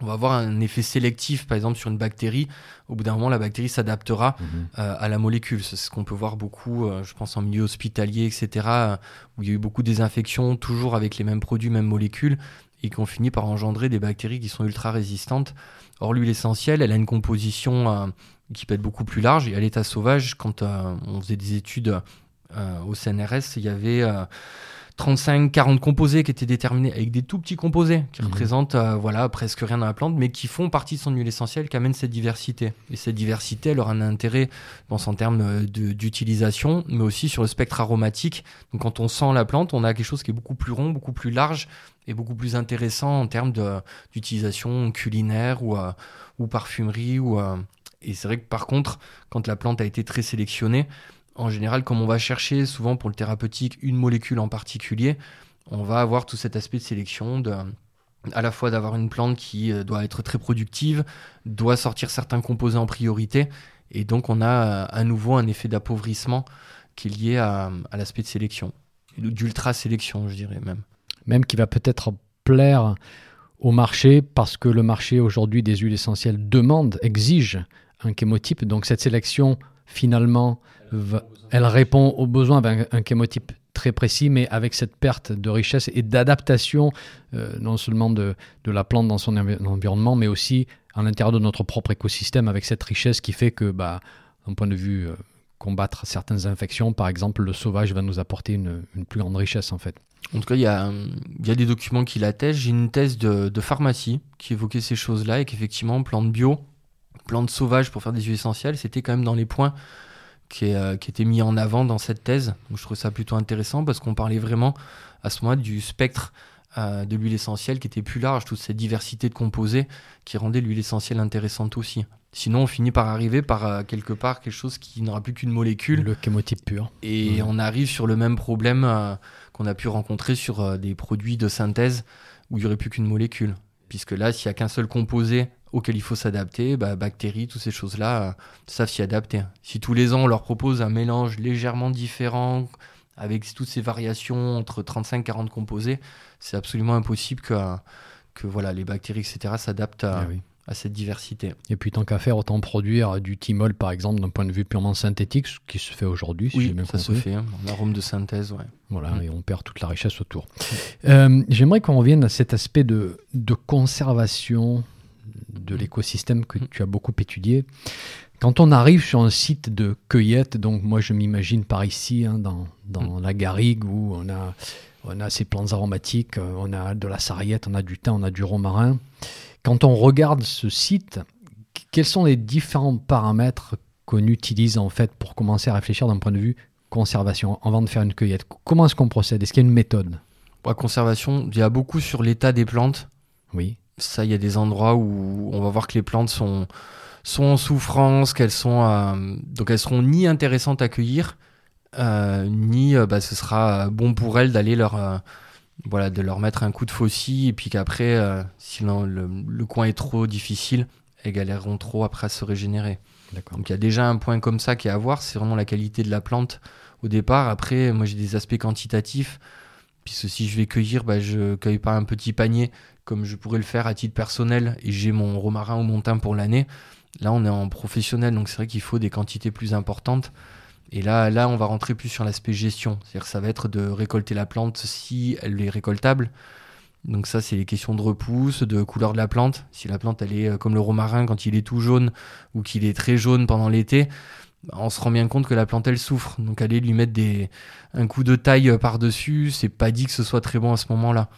on va avoir un effet sélectif, par exemple, sur une bactérie. Au bout d'un moment, la bactérie s'adaptera mhm. euh, à la molécule. C'est ce qu'on peut voir beaucoup, euh, je pense, en milieu hospitalier, etc., euh, où il y a eu beaucoup de désinfections, toujours avec les mêmes produits, mêmes molécules, et qui ont fini par engendrer des bactéries qui sont ultra résistantes. Or, l'huile essentielle, elle a une composition qui peut être beaucoup plus large. Et à l'état sauvage, quand on faisait des études au CNRS, il y avait 35, 40 composés qui étaient déterminés avec des tout petits composés qui mhm. représentent euh, voilà presque rien dans la plante, mais qui font partie de son huile essentielle, qui amène cette diversité. Et cette diversité, elle aura un intérêt en termes euh, d'utilisation, mais aussi sur le spectre aromatique. Donc quand on sent la plante, on a quelque chose qui est beaucoup plus rond, beaucoup plus large et beaucoup plus intéressant en termes d'utilisation culinaire ou, euh, ou parfumerie. Ou, et c'est vrai que par contre, quand la plante a été très sélectionnée, en général, comme on va chercher souvent pour le thérapeutique une molécule en particulier, on va avoir tout cet aspect de sélection, à la fois d'avoir une plante qui euh, doit être très productive, doit sortir certains composés en priorité, et donc on a euh, à nouveau un effet d'appauvrissement qui est lié à, l'aspect de sélection, d'ultra-sélection, je dirais même. Même qui va peut-être plaire au marché parce que le marché aujourd'hui des huiles essentielles demande, exige un chémotype. Donc cette sélection finalement elle répond aux besoins avec un chémotype très précis, mais avec cette perte de richesse et d'adaptation, euh, non seulement de, la plante dans son environnement, mais aussi à l'intérieur de notre propre écosystème, avec cette richesse qui fait que, bah, d'un point de vue euh, combattre certaines infections, par exemple, le sauvage va nous apporter une, plus grande richesse, en fait. En tout cas, il y a, des documents qui l'attestent. J'ai une thèse de, de, pharmacie qui évoquait ces choses-là et qu'effectivement, plantes bio, plantes sauvages pour faire des huiles essentielles, c'était quand même dans les points euh, qui, était mis en avant dans cette thèse. Donc je trouve ça plutôt intéressant parce qu'on parlait vraiment à ce moment du spectre euh, de l'huile essentielle qui était plus large, toute cette diversité de composés qui rendait l'huile essentielle intéressante aussi. Sinon, on finit par arriver par euh, quelque part quelque chose qui n'aura plus qu'une molécule. Le chémotype pur. Et on arrive sur le même problème euh, qu'on a pu rencontrer sur euh, des produits de synthèse où il n'y aurait plus qu'une molécule. Puisque là, s'il n'y a qu'un seul composé auquel il faut s'adapter, bah, bactéries, toutes ces choses-là, savent s'y adapter. Si tous les ans, on leur propose un mélange légèrement différent, avec toutes ces variations entre 35-40 composés, c'est absolument impossible que, que voilà, les bactéries, etc., s'adaptent à, eh à cette diversité. Et puis tant qu'à faire, autant produire du thymol par exemple d'un point de vue purement synthétique, ce qui se fait aujourd'hui. oui, ça se fait, hein, arôme de synthèse, ouais. Voilà, mm. et on perd toute la richesse autour. Euh, j'aimerais qu'on revienne à cet aspect de, de conservation de mm. l'écosystème que mm. tu as beaucoup étudié. Quand on arrive sur un site de cueillette, donc moi je m'imagine par ici, hein, dans, dans la garrigue, où on a, on a ces plantes aromatiques, euh, on a de la sarriette, on a du thym, on a du romarin. Quand on regarde ce site, quels sont les différents paramètres qu'on utilise en fait pour commencer à réfléchir d'un point de vue conservation avant de faire une cueillette? Comment est-ce qu'on procède? Est-ce qu'il y a une méthode? Pour conservation, il y a beaucoup sur l'état des plantes. Oui. Ça, il y a des endroits où on va voir que les plantes sont, sont en souffrance, qu'elles sont euh, donc elles seront ni intéressantes à cueillir, euh, ni euh, bah, ce sera bon pour elles d'aller leur voilà, de leur mettre un coup de faucille et puis qu'après, euh, si le, coin est trop difficile, elles galéreront trop après à se régénérer. Donc il y a déjà un point comme ça qui est à voir, c'est vraiment la qualité de la plante au départ. Après, moi j'ai des aspects quantitatifs, puisque si je vais cueillir, bah, je cueille pas un petit panier comme je pourrais le faire à titre personnel et j'ai mon romarin ou mon thym pour l'année. Là, on est en professionnel, donc c'est vrai qu'il faut des quantités plus importantes. Et là, là, on va rentrer plus sur l'aspect gestion. C'est-à-dire ça va être de récolter la plante si elle est récoltable. Donc ça, c'est les questions de repousse, de couleur de la plante. Si la plante, elle est euh, comme le romarin quand il est tout jaune ou qu'il est très jaune pendant l'été, on se rend bien compte que la plante, elle souffre. Donc aller lui mettre des, un coup de taille euh, par-dessus, c'est pas dit que ce soit très bon à ce moment-là.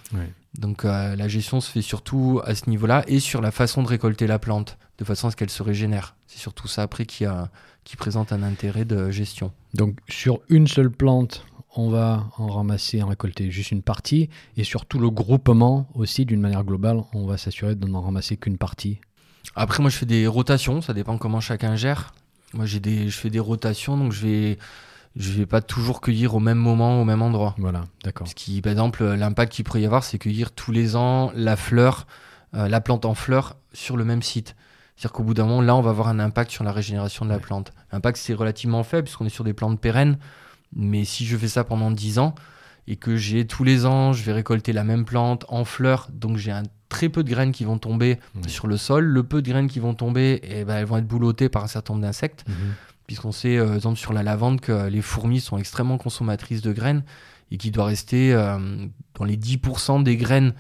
Donc euh, la gestion se fait surtout à ce niveau-là et sur la façon de récolter la plante, de façon à ce qu'elle se régénère. C'est surtout ça après qui, a, qui présente un intérêt de gestion. Donc sur une seule plante, on va en ramasser, en récolter juste une partie, et sur tout le groupement aussi, d'une manière globale, on va s'assurer de n'en ramasser qu'une partie. Après, moi, je fais des rotations, ça dépend comment chacun gère. Moi, j'ai des, je fais des rotations, donc je vais, je vais pas toujours cueillir au même moment, au même endroit. Voilà, d'accord. Ce qui, par exemple, l'impact qu'il pourrait y avoir, c'est cueillir tous les ans la fleur, euh, la plante en fleur sur le même site. C'est-à-dire qu'au bout d'un moment, là, on va avoir un impact sur la régénération de la plante. L'impact, c'est relativement faible puisqu'on est sur des plantes pérennes. Mais si je fais ça pendant 10 ans et que j'ai tous les ans, je vais récolter la même plante en fleurs, donc j'ai un très peu de graines qui vont tomber sur le sol. Le peu de graines qui vont tomber, eh ben, elles vont être boulottées par un certain nombre d'insectes. Mhm. Puisqu'on sait, euh, par exemple, sur la lavande, que les fourmis sont extrêmement consommatrices de graines et qu'il doit rester euh, dans les 10% des graines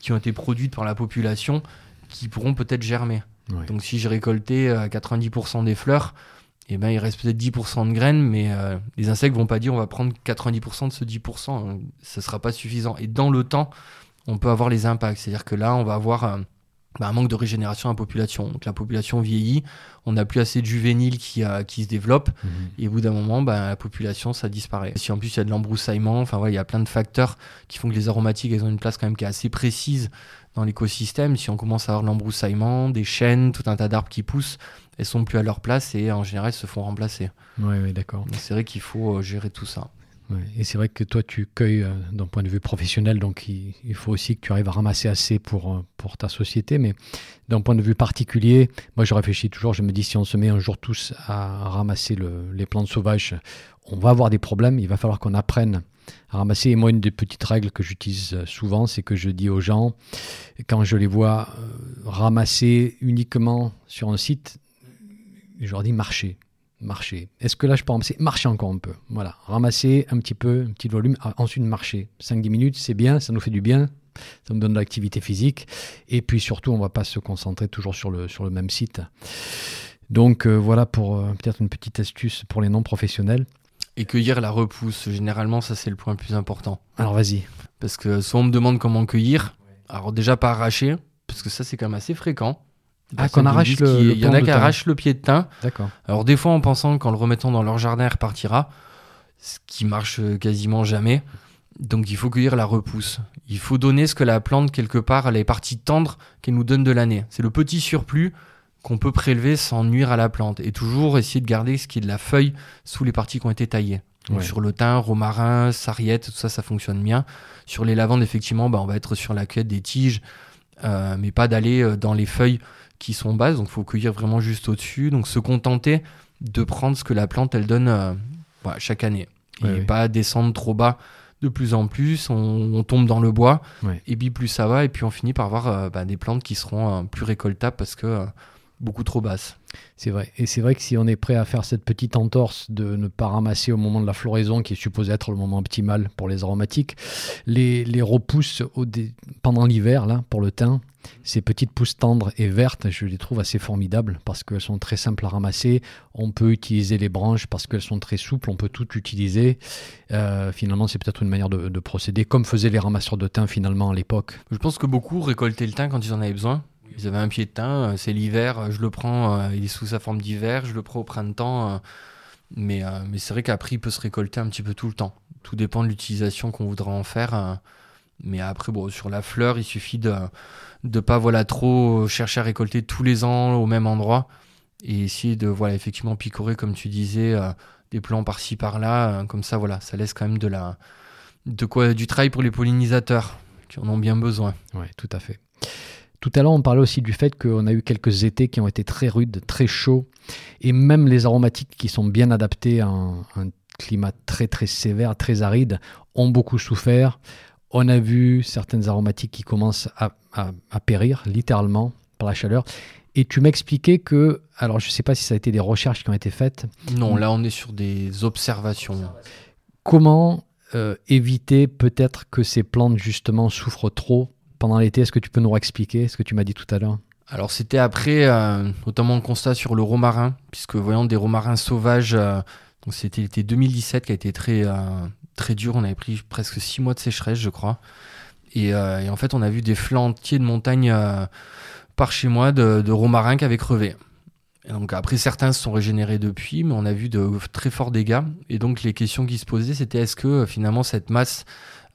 qui ont été produites par la population qui pourront peut-être germer. Donc si j'ai récolté 90% euh, des fleurs, eh ben, il reste peut-être 10% de graines, mais euh, les insectes vont pas dire on va prendre 90% de ce 10%. Ce sera pas suffisant. Et dans le temps, on peut avoir les impacts. C'est-à-dire que là, on va avoir euh, bah, un manque de régénération à la population. Donc la population vieillit, on n'a plus assez de juvéniles qui, qui se développent, mhm. et au bout d'un moment, bah, la population, ça disparaît. Si en plus il y a de l'embroussaillement, enfin il y a plein de facteurs qui font que les aromatiques, elles ont une place quand même qui est assez précise dans l'écosystème, si on commence à avoir l'embroussaillement, des chênes, tout un tas d'arbres qui poussent, elles sont plus à leur place et en général elles se font remplacer. Oui, oui d'accord. C'est vrai qu'il faut euh, gérer tout ça. Et c'est vrai que toi, tu cueilles euh, d'un point de vue professionnel, donc il, faut aussi que tu arrives à ramasser assez pour, euh, pour ta société. Mais d'un point de vue particulier, moi je réfléchis toujours, je me dis si on se met un jour tous à ramasser les plantes sauvages, on va avoir des problèmes, il va falloir qu'on apprenne ramasser. Et moi, une des petites règles que j'utilise souvent, c'est que je dis aux gens, quand je les vois euh, ramasser uniquement sur un site, je leur dis marcher. Marcher. Est-ce que là je peux ramasser Marcher encore un peu? Voilà. Ramasser un petit peu, un petit volume, ah, ensuite marcher. 5-10 minutes, c'est bien, ça nous fait du bien, ça nous donne de l'activité physique. Et puis surtout, on ne va pas se concentrer toujours sur le, sur le même site. Donc euh, voilà pour euh, peut-être une petite astuce pour les non professionnels et cueillir la repousse? Généralement, ça c'est le point le plus important. Alors vas-y. Parce que soit on me demande comment cueillir, alors déjà pas arracher, parce que ça c'est quand même assez fréquent. Ah, qu'on arrache le, Il y en a qui arrachent le pied de thym. D'accord. Alors des fois en pensant qu'en le remettant dans leur jardin, il repartira, ce qui marche quasiment jamais. Donc il faut cueillir la repousse. Il faut donner ce que la plante, quelque part, les parties tendres qu'elle nous donne de l'année. C'est le petit surplus qu'on peut prélever sans nuire à la plante. Et toujours essayer de garder ce qui est de la feuille sous les parties qui ont été taillées. Donc sur le thym, romarin, sarriette, tout ça, ça fonctionne bien. Sur les lavandes, effectivement, bah, on va être sur la quête des tiges, euh, mais pas d'aller euh, dans les feuilles qui sont basses. Donc il faut cueillir vraiment juste au-dessus. Donc se contenter de prendre ce que la plante, elle donne euh, chaque année. et pas descendre trop bas de plus en plus, on, tombe dans le bois, et puis plus ça va, et puis on finit par avoir bah, des plantes qui seront plus récoltables parce que beaucoup trop basse. C'est vrai. Et c'est vrai que si on est prêt à faire cette petite entorse de ne pas ramasser au moment de la floraison, qui est supposé être le moment optimal pour les aromatiques, les, les repousses au pendant l'hiver, là, pour le thym, ces petites pousses tendres et vertes, je les trouve assez formidables parce qu'elles sont très simples à ramasser. On peut utiliser les branches parce qu'elles sont très souples, on peut tout utiliser. Euh, finalement, c'est peut-être une manière de, de, procéder, comme faisaient les ramasseurs de thym finalement à l'époque. Je pense que beaucoup récoltaient le thym quand ils en avaient besoin. Ils avaient un pied de thym, euh, c'est l'hiver, euh, je le prends, euh, il est sous sa forme d'hiver, je le prends au printemps. mais mais c'est vrai qu'après, il peut se récolter un petit peu tout le temps. Tout dépend de l'utilisation qu'on voudra en faire. mais après, bon, sur la fleur, il suffit de ne pas voilà, trop chercher à récolter tous les ans au même endroit et essayer de voilà, effectivement picorer, comme tu disais, des plants par-ci par-là. comme ça, voilà, ça laisse quand même de la, de quoi, du travail pour les pollinisateurs qui en ont bien besoin. Oui, tout à fait. Tout à l'heure, on parlait aussi du fait qu'on a eu quelques étés qui ont été très rudes, très chauds, et même les aromatiques qui sont bien adaptés à un, climat très très sévère, très aride, ont beaucoup souffert. On a vu certaines aromatiques qui commencent à, périr littéralement par la chaleur. Et tu m'expliquais que, alors je ne sais pas si ça a été des recherches qui ont été faites. Non, là on est sur des observations. Comment euh, éviter peut-être que ces plantes justement souffrent trop pendant l'été. Est-ce que tu peux nous expliquer ce que tu m'as dit tout à l'heure? Alors c'était après, euh, notamment le constat sur le romarin, puisque voyant des romarins sauvages, euh, c'était l'été 2017 qui a été très, euh, très dur, on avait pris presque six mois de sécheresse je crois, et, en fait on a vu des flancs entiers de montagne par chez moi de, de romarins qui avaient crevé. Donc après certains se sont régénérés depuis, mais on a vu de très forts dégâts, et donc les questions qui se posaient c'était est-ce que finalement cette masse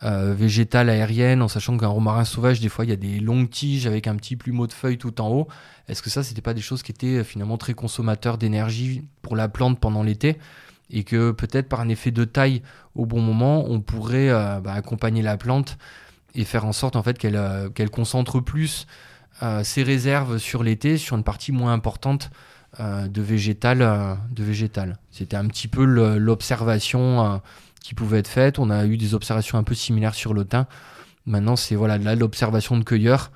euh, végétale aérienne, en sachant qu'un romarin sauvage, des fois, il y a des longues tiges avec un petit plumeau de feuilles tout en haut. Est-ce que ça, c'était pas des choses qui étaient euh, finalement très consommateurs d'énergie pour la plante pendant l'été et que peut-être par un effet de taille au bon moment, on pourrait euh, bah, accompagner la plante et faire en sorte en fait qu'elle qu'elle concentre plus ses réserves sur l'été sur une partie moins importante de végétal. de végétal. C'était un petit peu l'observation qui pouvaient être faites. On a eu des observations un peu similaires sur le thym. Maintenant, c'est voilà, là l'observation de cueilleurs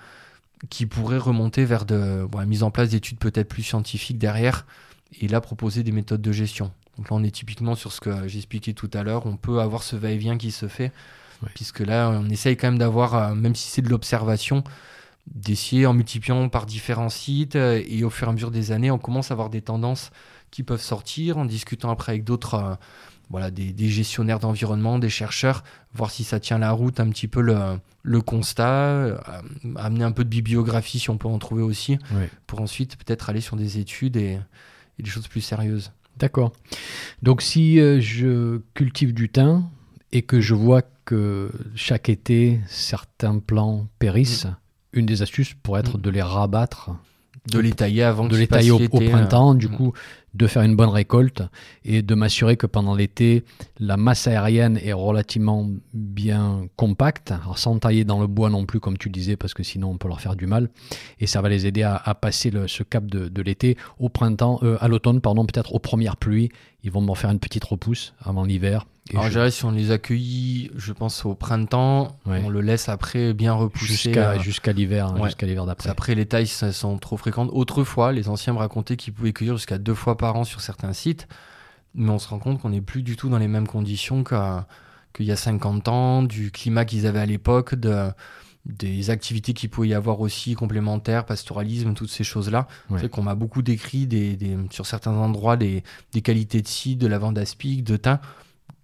qui pourrait remonter vers de, la mise en place d'études peut-être plus scientifiques derrière et là proposer des méthodes de gestion. Donc là, on est typiquement sur ce que j'expliquais tout à l'heure. On peut avoir ce va-et-vient qui se fait, puisque là, on essaye quand même d'avoir, euh, même si c'est de l'observation, d'essayer en multipliant par différents sites euh, et au fur et à mesure des années, on commence à avoir des tendances qui peuvent sortir en discutant après avec d'autres euh, voilà, des, gestionnaires d'environnement, des chercheurs, voir si ça tient la route, un petit peu le, constat, euh, amener un peu de bibliographie si on peut en trouver aussi, pour ensuite peut-être aller sur des études et, des choses plus sérieuses. D'accord. Donc si euh, je cultive du thym et que je vois que chaque été certains plants périssent, mm. une des astuces pourrait être mm. de les rabattre de les tailler avant de les tailler au, printemps, du coup de faire une bonne récolte et de m'assurer que pendant l'été la masse aérienne est relativement bien compacte, sans tailler dans le bois non plus comme tu disais parce que sinon on peut leur faire du mal. Et ça va les aider à, passer ce cap de, l'été au printemps, euh, à l'automne pardon peut-être aux premières pluies, ils vont m'en faire une petite repousse avant l'hiver alors, je... si on les accueille, je pense au printemps, on le laisse après bien repousser. Jusqu'à l'hiver, hein, jusqu'à l'hiver d'après. Après, les tailles sont trop fréquentes. Autrefois, les anciens me racontaient qu'ils pouvaient cueillir jusqu'à deux fois par an sur certains sites, mais on se rend compte qu'on n'est plus du tout dans les mêmes conditions qu'il y a 50 ans, du climat qu'ils avaient à l'époque, de, des activités qu'il pouvait y avoir aussi complémentaires, pastoralisme, toutes ces choses-là. C'est qu'on m'a beaucoup décrit des, sur certains endroits des, des qualités de site, de lavande aspic, de thym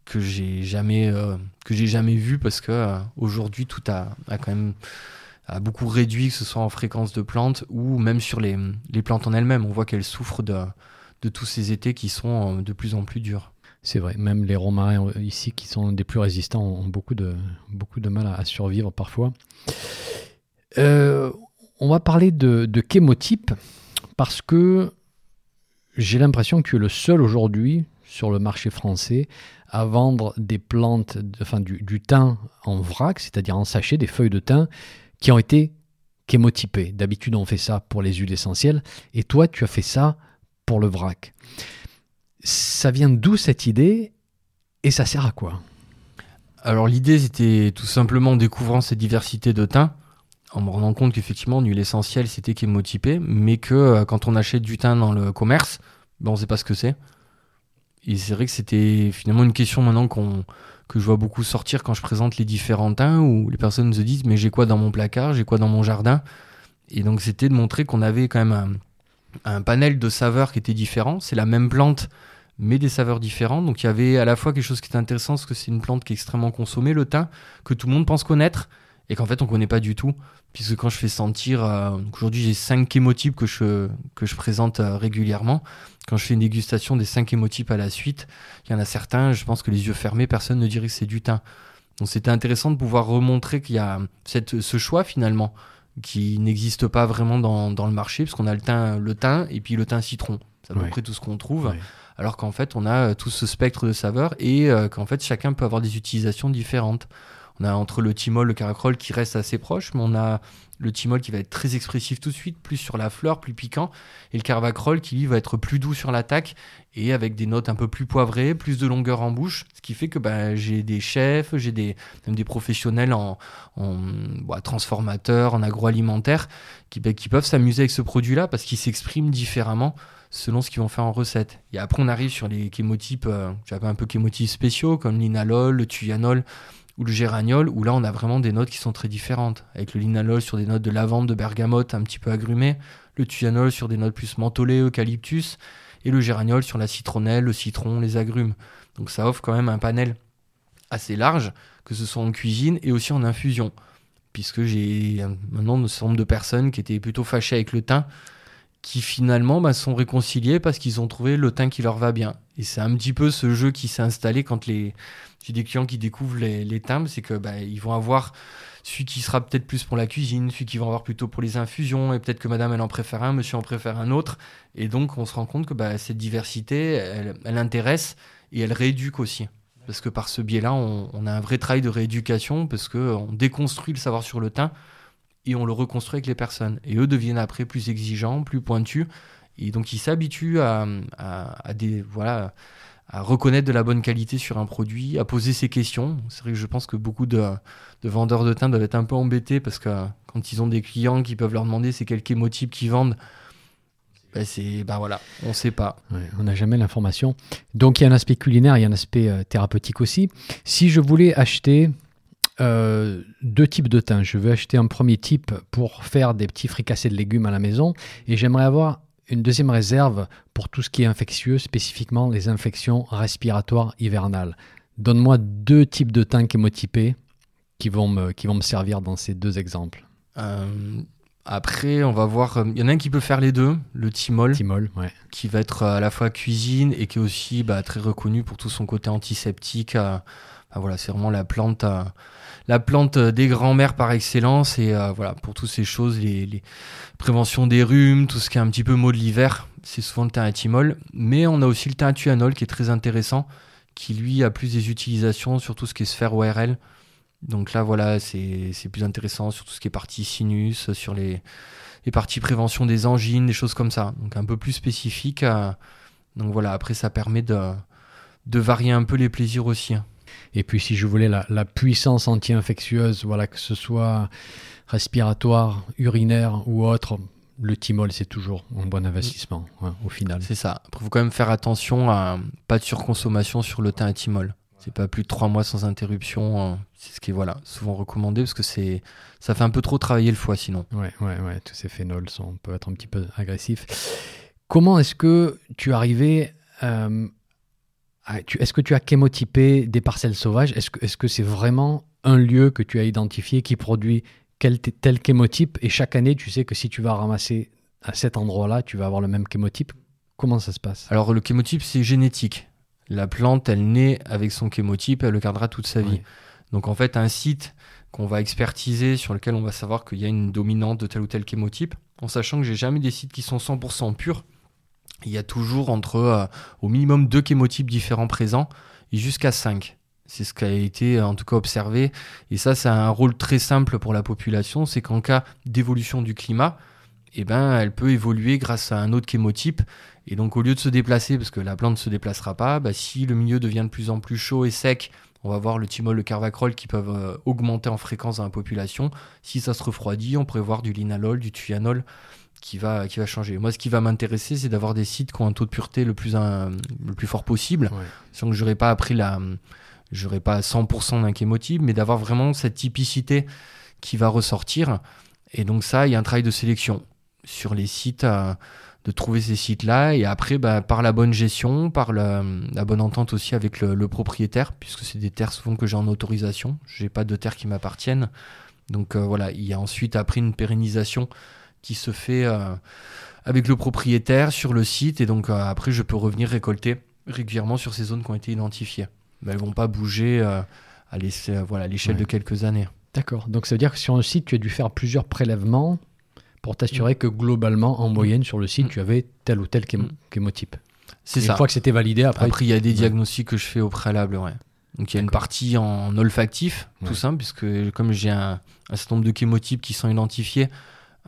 que j'ai jamais euh, que j'ai jamais vu parce que euh, aujourd'hui tout a, a, quand même a beaucoup réduit que ce soit en fréquence de plantes ou même sur les, les plantes en elles-mêmes. On voit qu'elles souffrent de, de tous ces étés qui sont euh, de plus en plus durs. C'est vrai. Même les romarins ici qui sont des plus résistants ont beaucoup de beaucoup de mal à, survivre parfois. On va parler de, de chémotype parce que j'ai l'impression que le seul aujourd'hui sur le marché français à vendre des plantes, enfin du, thym en vrac, c'est-à-dire en sachet, des feuilles de thym qui ont été chémotypées. D'habitude, on fait ça pour les huiles essentielles, et toi, tu as fait ça pour le vrac. Ça vient d'où cette idée? Et ça sert à quoi? Alors l'idée, c'était tout simplement en découvrant cette diversité de thym, en me rendant compte qu'effectivement, l'huile essentielle, c'était chémotypé, mais que euh, quand on achète du thym dans le commerce, ben, on ne sait pas ce que c'est. Et c'est vrai que c'était finalement une question maintenant qu'on que je vois beaucoup sortir quand je présente les différents thym, où les personnes se disent mais j'ai quoi dans mon placard, j'ai quoi dans mon jardin? Et donc c'était de montrer qu'on avait quand même un, panel de saveurs qui était différent. C'est la même plante, mais des saveurs différentes. Donc il y avait à la fois quelque chose qui était intéressant, parce que c'est une plante qui est extrêmement consommée, le thym, que tout le monde pense connaître, et qu'en fait on connaît pas du tout. Puisque quand je fais sentir, euh, aujourd'hui j'ai cinq chémotypes que je, que je présente euh, régulièrement. Quand je fais une dégustation des cinq hémotypes à la suite, il y en a certains, je pense que les yeux fermés, personne ne dirait que c'est du thym. Donc c'était intéressant de pouvoir remontrer qu'il y a cette, ce choix finalement qui n'existe pas vraiment dans, dans le marché, parce qu'on a le thym, le thym et puis le thym citron. C'est à peu Ouais. près tout ce qu'on trouve. Ouais. Alors qu'en fait, on a euh, tout ce spectre de saveurs et euh, qu'en fait, chacun peut avoir des utilisations différentes. On a entre le thymol, le caracrol qui reste assez proche, mais on a le thymol qui va être très expressif tout de suite, plus sur la fleur, plus piquant, et le carvacrol qui lui va être plus doux sur l'attaque et avec des notes un peu plus poivrées, plus de longueur en bouche, ce qui fait que bah, j'ai des chefs, j'ai des, même des professionnels en, en bah, transformateurs, en agroalimentaire, qui, bah, qui peuvent s'amuser avec ce produit-là parce qu'il s'exprime différemment selon ce qu'ils vont faire en recette. Et après, on arrive sur les chémotypes, euh, j'appelle un peu chémotypes spéciaux, comme l'inalol, le thuyanol ou le géraniol, où là, on a vraiment des notes qui sont très différentes. Avec le linalol sur des notes de lavande, de bergamote, un petit peu agrumées, le thuyanol sur des notes plus mentholées, eucalyptus, et le géraniol sur la citronnelle, le citron, les agrumes. Donc ça offre quand même un panel assez large, que ce soit en cuisine et aussi en infusion. Puisque j'ai maintenant un nombre de personnes qui étaient plutôt fâchées avec le thym, qui finalement bah, sont réconciliés parce qu'ils ont trouvé le thym qui leur va bien. Et c'est un petit peu ce jeu qui s'est installé quand les des clients qui découvrent les, les thym, c'est que bah, ils vont avoir celui qui sera peut-être plus pour la cuisine, celui qui va avoir plutôt pour les infusions, et peut-être que madame elle en préfère un, monsieur en préfère un autre. Et donc on se rend compte que bah, cette diversité, elle, intéresse et elle rééduque aussi. Parce que par ce biais-là, on, on a un vrai travail de rééducation, parce qu'on déconstruit le savoir sur le thym et on le reconstruit avec les personnes. Et eux deviennent après plus exigeants, plus pointus. Et donc ils s'habituent à, à, des, voilà, à reconnaître de la bonne qualité sur un produit, à poser ses questions. C'est vrai que je pense que beaucoup de, de vendeurs de thym doivent être un peu embêtés parce que quand ils ont des clients qui peuvent leur demander c'est quel chémotype qu'ils vendent, ben c'est ben voilà, on sait pas. On n'a jamais l'information. Donc il y a un aspect culinaire, il y a un aspect euh, thérapeutique aussi. Si je voulais acheter euh, deux types de thym, je veux acheter un premier type pour faire des petits fricassés de légumes à la maison et j'aimerais avoir une deuxième réserve pour tout ce qui est infectieux, spécifiquement les infections respiratoires hivernales. Donne-moi deux types de thym chémotypés qui vont me, qui vont me servir dans ces deux exemples. Euh, après, on va voir. Il y en a un qui peut faire les deux, le thymol, Thymol, ouais. qui va être à la fois cuisine et qui est aussi bah, très reconnu pour tout son côté antiseptique. euh, bah, voilà, c'est vraiment la plante, euh, la plante des grands-mères par excellence. Et euh, voilà, pour toutes ces choses, les, préventions des rhumes, tout ce qui est un petit peu mot de l'hiver, c'est souvent le thym. Mais on a aussi le thym qui est très intéressant, qui lui a plus des utilisations sur tout ce qui est sphère ORL. Donc là, voilà, c'est plus intéressant sur tout ce qui est partie sinus, sur les, parties prévention des angines, des choses comme ça. Donc un peu plus spécifique. euh, donc voilà, après, ça permet de, de varier un peu les plaisirs aussi. Hein. Et puis si je voulais la, la puissance anti-infectieuse, voilà, que ce soit respiratoire, urinaire ou autre, le thymol, c'est toujours un bon investissement ouais, au final. C'est ça. Après, faut quand même faire attention à pas de surconsommation sur le thym à thymol. C'est pas plus de trois mois sans interruption. euh, C'est ce qui est voilà, souvent recommandé parce que c'est ça fait un peu trop travailler le foie sinon. Ouais, ouais, ouais, tous ces phénols sont, peuvent être un petit peu agressifs. Comment est-ce que tu arrivais euh, Est-ce que tu as chémotypé des parcelles sauvages? Est-ce que c'est vraiment un lieu que tu as identifié qui produit quel, tel chémotype? Et chaque année tu sais que si tu vas ramasser à cet endroit-là, tu vas avoir le même chémotype Comment ça se passe? Alors le chémotype c'est génétique. La plante elle naît avec son chémotype, elle le gardera toute sa vie. Donc en fait, un site qu'on va expertiser sur lequel on va savoir qu'il y a une dominante de tel ou tel chémotype, en sachant que j'ai jamais des sites qui sont 100% purs. Il y a toujours entre euh, au minimum deux chémotypes différents présents et jusqu'à 5. C'est ce qui a été en tout cas observé. Et ça, c'est un rôle très simple pour la population. C'est qu'en cas d'évolution du climat, eh ben, elle peut évoluer grâce à un autre chémotype. Et donc, au lieu de se déplacer, parce que la plante ne se déplacera pas, bah, si le milieu devient de plus en plus chaud et sec, on va voir le thymol, le carvacrol qui peuvent euh, augmenter en fréquence dans la population. Si ça se refroidit, on pourrait voir du linalol, du thuyanol qui va, qui va changer. Moi, ce qui va m'intéresser, c'est d'avoir des sites qui ont un taux de pureté le plus, le plus fort possible. Sans que je n'aurais pas appris la. J'aurais pas 100% d'un chémotype, mais d'avoir vraiment cette typicité qui va ressortir. Et donc, ça, il y a un travail de sélection sur les sites. Euh, de trouver ces sites-là et après bah, par la bonne gestion, par la, bonne entente aussi avec le, propriétaire, puisque c'est des terres souvent que j'ai en autorisation, j'ai pas de terres qui m'appartiennent. Donc euh, voilà, il y a ensuite après une pérennisation qui se fait euh, avec le propriétaire sur le site et donc euh, après je peux revenir récolter régulièrement sur ces zones qui ont été identifiées. Mais elles vont pas bouger à l'échelle voilà, de quelques années. D'accord. Donc ça veut dire que sur un site, tu as dû faire plusieurs prélèvements pour t'assurer mm. que globalement, en moyenne, sur le site, mm. tu avais tel ou tel mm. chémotype. C'est ça. Une fois que c'était validé, après. Après, il y a des diagnostics que je fais au préalable, ouais. Donc il y a une partie en olfactif, tout simple, puisque comme j'ai un, certain nombre de chémotypes qui sont identifiés, euh,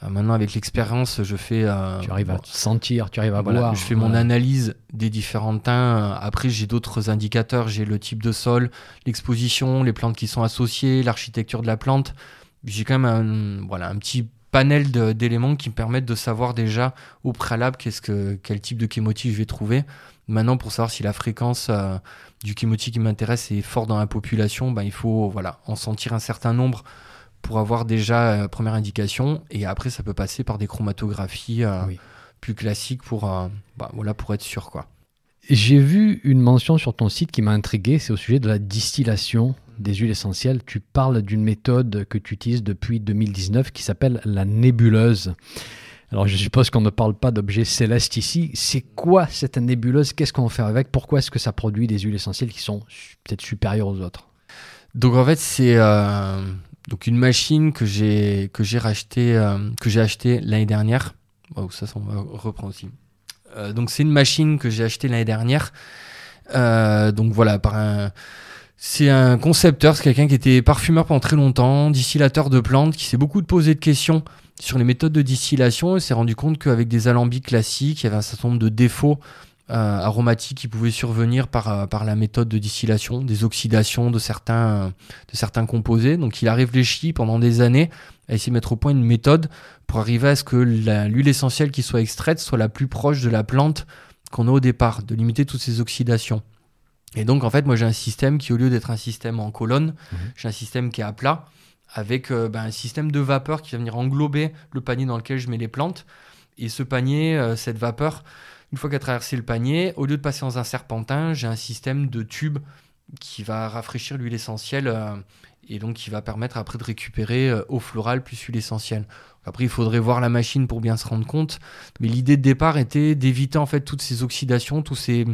maintenant avec l'expérience, je fais. Euh, tu arrives à sentir, tu arrives à voir. Je fais mon analyse des différents teints. Après, j'ai d'autres indicateurs. J'ai le type de sol, l'exposition, les plantes qui sont associées, l'architecture de la plante. J'ai quand même un, voilà, un petit panel d'éléments qui me permettent de savoir déjà au préalable qu'est-ce que, quel type de chémotype je vais trouver. Maintenant, pour savoir si la fréquence euh, du chémotype qui m'intéresse est forte dans la population, ben, il faut voilà, en sentir un certain nombre pour avoir déjà euh, première indication. Et après, ça peut passer par des chromatographies euh, plus classiques pour, bah, voilà, pour être sûr. quoi. J'ai vu une mention sur ton site qui m'a intrigué, c'est au sujet de la distillation des huiles essentielles. Tu parles d'une méthode que tu utilises depuis 2019 qui s'appelle la nébuleuse. Alors je suppose qu'on ne parle pas d'objets célestes ici. C'est quoi cette nébuleuse? Qu'est-ce qu'on fait avec? Pourquoi est-ce que ça produit des huiles essentielles qui sont peut-être supérieures aux autres? Donc en fait c'est euh, donc une machine que j'ai que j'ai racheté euh, que j'ai acheté l'année dernière. Oh, ça, on aussi. Euh, donc c'est une machine que j'ai achetée l'année dernière. Euh, donc voilà, par un, c'est un concepteur, c'est quelqu'un qui était parfumeur pendant très longtemps, distillateur de plantes, qui s'est beaucoup posé de questions sur les méthodes de distillation et s'est rendu compte qu'avec des alambics classiques, il y avait un certain nombre de défauts aromatiques qui pouvaient survenir par, par la méthode de distillation, des oxydations de certains, de certains composés. Donc il a réfléchi pendant des années à essayer de mettre au point une méthode pour arriver à ce que l'huile essentielle qui soit extraite soit la plus proche de la plante qu'on a au départ, de limiter toutes ces oxydations. Et donc en fait moi j'ai un système qui au lieu d'être un système en colonne, mhm. j'ai un système qui est à plat avec euh, ben, un système de vapeur qui va venir englober le panier dans lequel je mets les plantes. Et ce panier, euh, cette vapeur, une fois qu'elle a traversé le panier, au lieu de passer dans un serpentin, j'ai un système de tube qui va rafraîchir l'huile essentielle euh, et donc qui va permettre après de récupérer euh, eau florale plus huile essentielle. Après, il faudrait voir la machine pour bien se rendre compte, mais l'idée de départ était d'éviter en fait toutes ces oxydations, tous ces,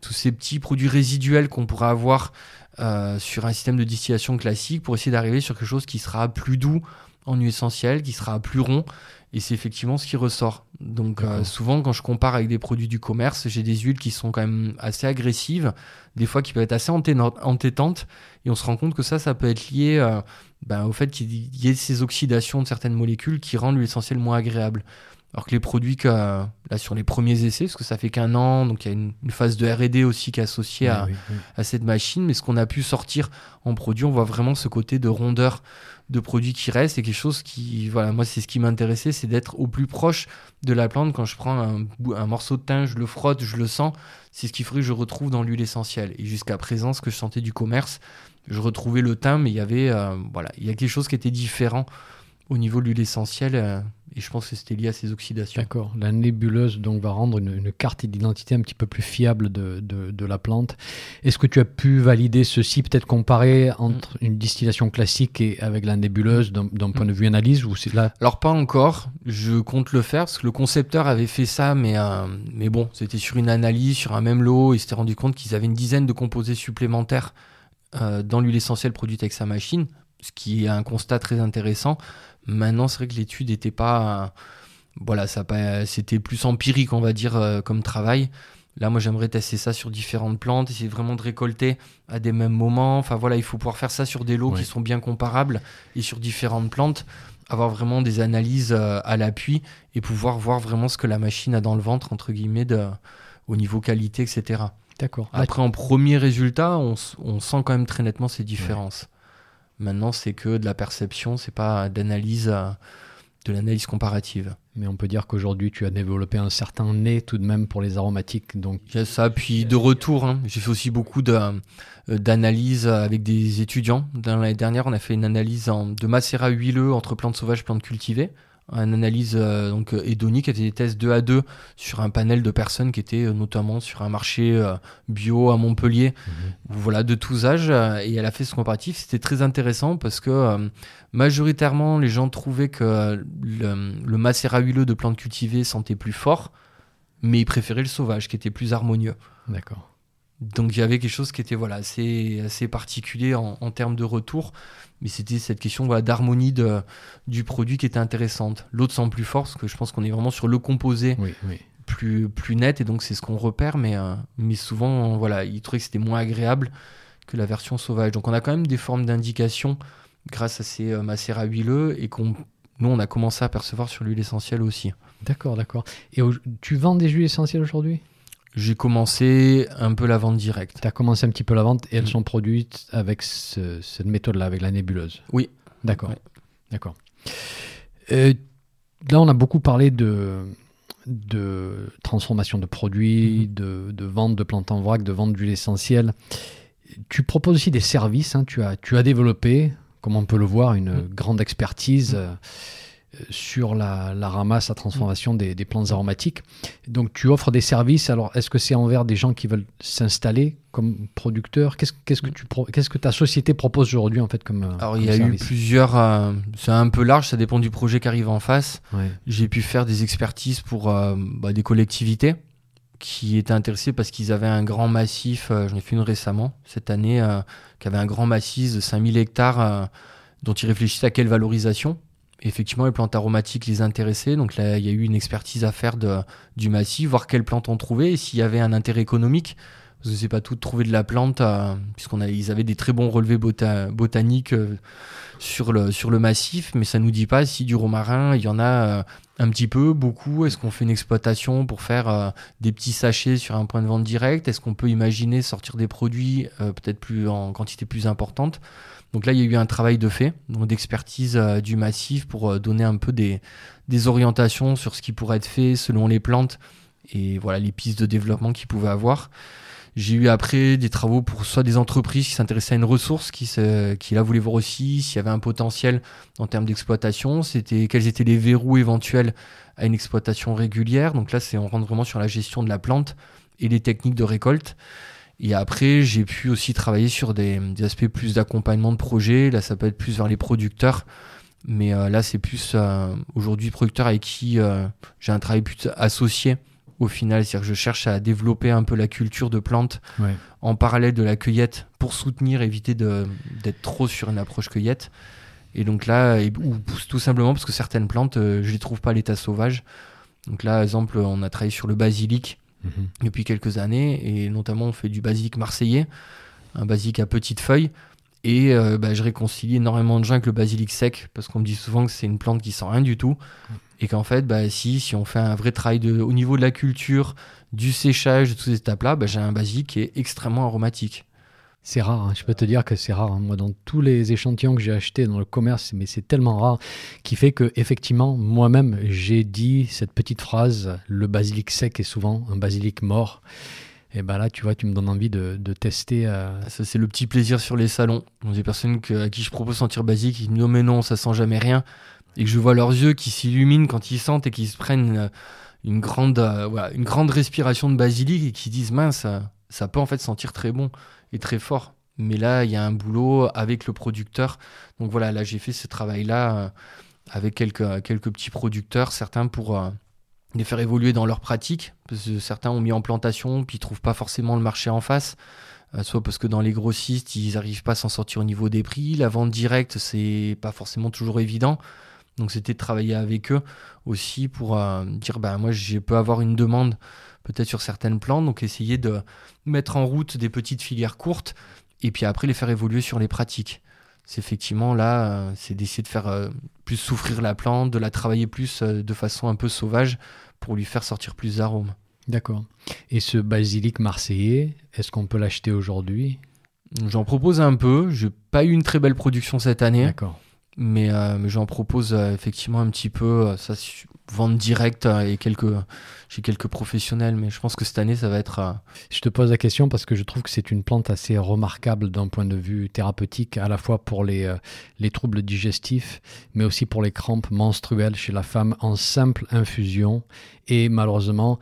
petits produits résiduels qu'on pourrait avoir euh, sur un système de distillation classique pour essayer d'arriver sur quelque chose qui sera plus doux en huile essentielle, qui sera plus rond et c'est effectivement ce qui ressort. Donc euh, souvent quand je compare avec des produits du commerce, j'ai des huiles qui sont quand même assez agressives, des fois qui peuvent être assez entêtantes, et on se rend compte que ça, ça peut être lié euh, ben, au fait qu'il y ait ces oxydations de certaines molécules qui rendent l'huile essentielle moins agréable. Alors que les produits que, là sur les premiers essais, parce que ça fait qu'un an, donc il y a une, phase de R&D aussi qui est associée à, à, cette machine, mais ce qu'on a pu sortir en produit, on voit vraiment ce côté de rondeur de produits qui restent. C'est quelque chose qui, voilà, moi, c'est ce qui m'intéressait, c'est d'être au plus proche de la plante. Quand je prends un, morceau de thym, je le frotte, je le sens. C'est ce qui ferait que je retrouve dans l'huile essentielle. Et jusqu'à présent, ce que je sentais du commerce, je retrouvais le thym, mais il y avait, euh, voilà, il y a quelque chose qui était différent au niveau de l'huile essentielle. Et je pense que c'était lié à ces oxydations. D'accord. La nébuleuse donc va rendre une, carte d'identité un petit peu plus fiable de, de, la plante. Est-ce que tu as pu valider ceci, peut-être comparer entre mm. une distillation classique et avec la nébuleuse d'un point de vue analyse ou c'est là? Alors pas encore. Je compte le faire parce que le concepteur avait fait ça, mais euh, mais bon, c'était sur une analyse, sur un même lot. Il s'était rendu compte qu'ils avaient une dizaine de composés supplémentaires euh, dans l'huile essentielle produite avec sa machine, ce qui est un constat très intéressant. Maintenant, c'est vrai que l'étude n'était pas voilà, ça c'était plus empirique, on va dire, comme travail. Là, moi, j'aimerais tester ça sur différentes plantes, essayer vraiment de récolter à des mêmes moments. Enfin, voilà, il faut pouvoir faire ça sur des lots qui sont bien comparables et sur différentes plantes, avoir vraiment des analyses euh, à l'appui et pouvoir voir vraiment ce que la machine a dans le ventre, entre guillemets, de, au niveau qualité, etc. D'accord. Après, en premier résultat, on, sent quand même très nettement ces différences. Maintenant, c'est que de la perception, c'est pas d'analyse. Euh, de l'analyse comparative. Mais on peut dire qu'aujourd'hui, tu as développé un certain nez tout de même pour les aromatiques. Donc... Ça, puis de retour, hein. j'ai fait aussi beaucoup euh, d'analyses avec des étudiants. L'année dernière, on a fait une analyse de macérat huileux entre plantes sauvages et plantes cultivées une analyse euh, donc hédonique, était des tests 2 à 2 sur un panel de personnes qui étaient euh, notamment sur un marché euh, bio à Montpellier, mhm. voilà de tous âges, et elle a fait ce comparatif. C'était très intéressant parce que majoritairement les gens trouvaient que le, le macérat huileux de plantes cultivées sentait plus fort, mais ils préféraient le sauvage qui était plus harmonieux. D'accord. Donc il y avait quelque chose qui était voilà assez, assez particulier en, en termes de retour mais c'était cette question voilà, d'harmonie du produit qui était intéressante. L'autre sent plus fort, parce que je pense qu'on est vraiment sur le composé Plus, plus net, et donc c'est ce qu'on repère, mais, euh, mais souvent, voilà, il trouvait que c'était moins agréable que la version sauvage. Donc on a quand même des formes d'indication grâce à ces euh, macérats huileux, et qu'on nous, on a commencé à percevoir sur l'huile essentielle aussi. D'accord, d'accord. Et tu vends des huiles essentielles aujourd'hui? J'ai commencé un peu la vente directe. Tu as commencé un petit peu la vente et elles mm. sont produites avec cette méthode-là, avec la nébuleuse Oui. D'accord. D'accord. Euh, là, on a beaucoup parlé de, de transformation de produits, mm-hmm. de, vente de plantes en vrac, de vente d'huile essentielle. Tu proposes aussi des services. Hein. tu, as, tu as développé, comme on peut le voir, une mm. grande expertise. Mm. Euh, sur la, ramasse, la transformation des, plantes aromatiques. Donc tu offres des services. Alors est-ce que c'est envers des gens qui veulent s'installer comme producteurs? Qu'est-ce que tu qu'est-ce que ta société propose aujourd'hui en fait comme euh, Alors il y a eu plusieurs. Euh, c'est un peu large, ça dépend du projet qui arrive en face. J'ai pu faire des expertises pour euh, bah, des collectivités qui étaient intéressées parce qu'ils avaient un grand massif. J'en ai fait une récemment cette année qui avait un grand massif de 5000 hectares dont ils réfléchissaient à quelle valorisation effectivement, les plantes aromatiques les intéressaient. Donc là, il y a eu une expertise à faire de, du massif, voir quelles plantes on trouvait et s'il y avait un intérêt économique. Parce que c'est pas tout de trouver de la plante, euh, puisqu'on avaient des très bons relevés botaniques euh, sur, le, sur le massif, mais ça nous dit pas si du romarin, il y en a euh, un petit peu, beaucoup. Est-ce qu'on fait une exploitation pour faire des petits sachets sur un point de vente direct? Est-ce qu'on peut imaginer sortir des produits peut-être plus en quantité plus importante? Donc là, il y a eu un travail de fait, d'expertise euh, du massif pour euh, donner un peu des, orientations sur ce qui pourrait être fait selon les plantes et voilà les pistes de développement qu'ils pouvaient avoir. J'ai eu après des travaux pour soit des entreprises qui s'intéressaient à une ressource, qui, qui la voulaient voir aussi, s'il y avait un potentiel en termes d'exploitation, c'était quels étaient les verrous éventuels à une exploitation régulière. Donc là, c'est on rentre vraiment sur la gestion de la plante et les techniques de récolte. Et après, j'ai pu aussi travailler sur des, aspects plus d'accompagnement de projet. Là, ça peut être plus vers les producteurs. Mais euh, là, c'est plus euh, aujourd'hui producteurs avec qui euh, j'ai un travail plus associé au final. C'est-à-dire que je cherche à développer un peu la culture de plantes en parallèle de la cueillette pour soutenir, éviter d'être trop sur une approche cueillette. Et donc là, ou tout simplement parce que certaines plantes, je ne les trouve pas à l'état sauvage. Donc là, exemple, on a travaillé sur le basilic Mhm. depuis quelques années. Et notamment, on fait du basique marseillais, un basique à petites feuilles. Et euh, bah, je réconcilie énormément de gens avec le basilic sec, parce qu'on me dit souvent que c'est une plante qui sent rien du tout. Et qu'en fait, bah, si, si on fait un vrai travail de, au niveau de la culture, du séchage, de toutes ces étapes-là, bah, j'ai un basilic qui est extrêmement aromatique. C'est rare, hein. je peux te dire que c'est rare. Hein. Moi, dans tous les échantillons que j'ai achetés dans le commerce, mais c'est tellement rare, qui fait que effectivement, moi-même, j'ai dit cette petite phrase le basilic sec est souvent un basilic mort. Et ben là, tu vois, tu me donnes envie de, tester. Euh, Ça, c'est le petit plaisir sur les salons. Des personnes à qui je propose sentir basilic, qui me disent mais non, ça sent jamais rien. Et que je vois leurs yeux qui s'illuminent quand ils sentent et qu'ils se prennent une, grande, euh, une grande respiration de basilic et qui disent mince, ça peut en fait sentir très bon est très fort. Mais là, il y a un boulot avec le producteur. Donc voilà, là, j'ai fait ce travail-là euh, avec quelques, quelques petits producteurs, certains pour euh, les faire évoluer dans leur pratique. Parce que certains ont mis en plantation, puis ils trouvent pas forcément le marché en face. Euh, soit parce que dans les grossistes, ils n'arrivent pas à s'en sortir au niveau des prix. La vente directe, c'est pas forcément toujours évident. Donc c'était de travailler avec eux aussi pour euh, dire bah moi je peux avoir une demande peut-être sur certaines plantes, donc essayer de mettre en route des petites filières courtes et puis après les faire évoluer sur les pratiques. C'est effectivement là, euh, c'est d'essayer de faire euh, plus souffrir la plante, de la travailler plus de façon un peu sauvage pour lui faire sortir plus d'arômes. D'accord. Et ce basilic marseillais, est-ce qu'on peut l'acheter aujourd'hui? J'en propose un peu. J'ai pas eu une très belle production cette année. D'accord. Mais, euh, mais j'en propose euh, effectivement un petit peu. Euh, ça, vente directe et quelques, j'ai quelques professionnels, mais je pense que cette année, ça va être. Je te pose la question parce que je trouve que c'est une plante assez remarquable d'un point de vue thérapeutique, à la fois pour les, les troubles digestifs, mais aussi pour les crampes menstruelles chez la femme en simple infusion. Et malheureusement,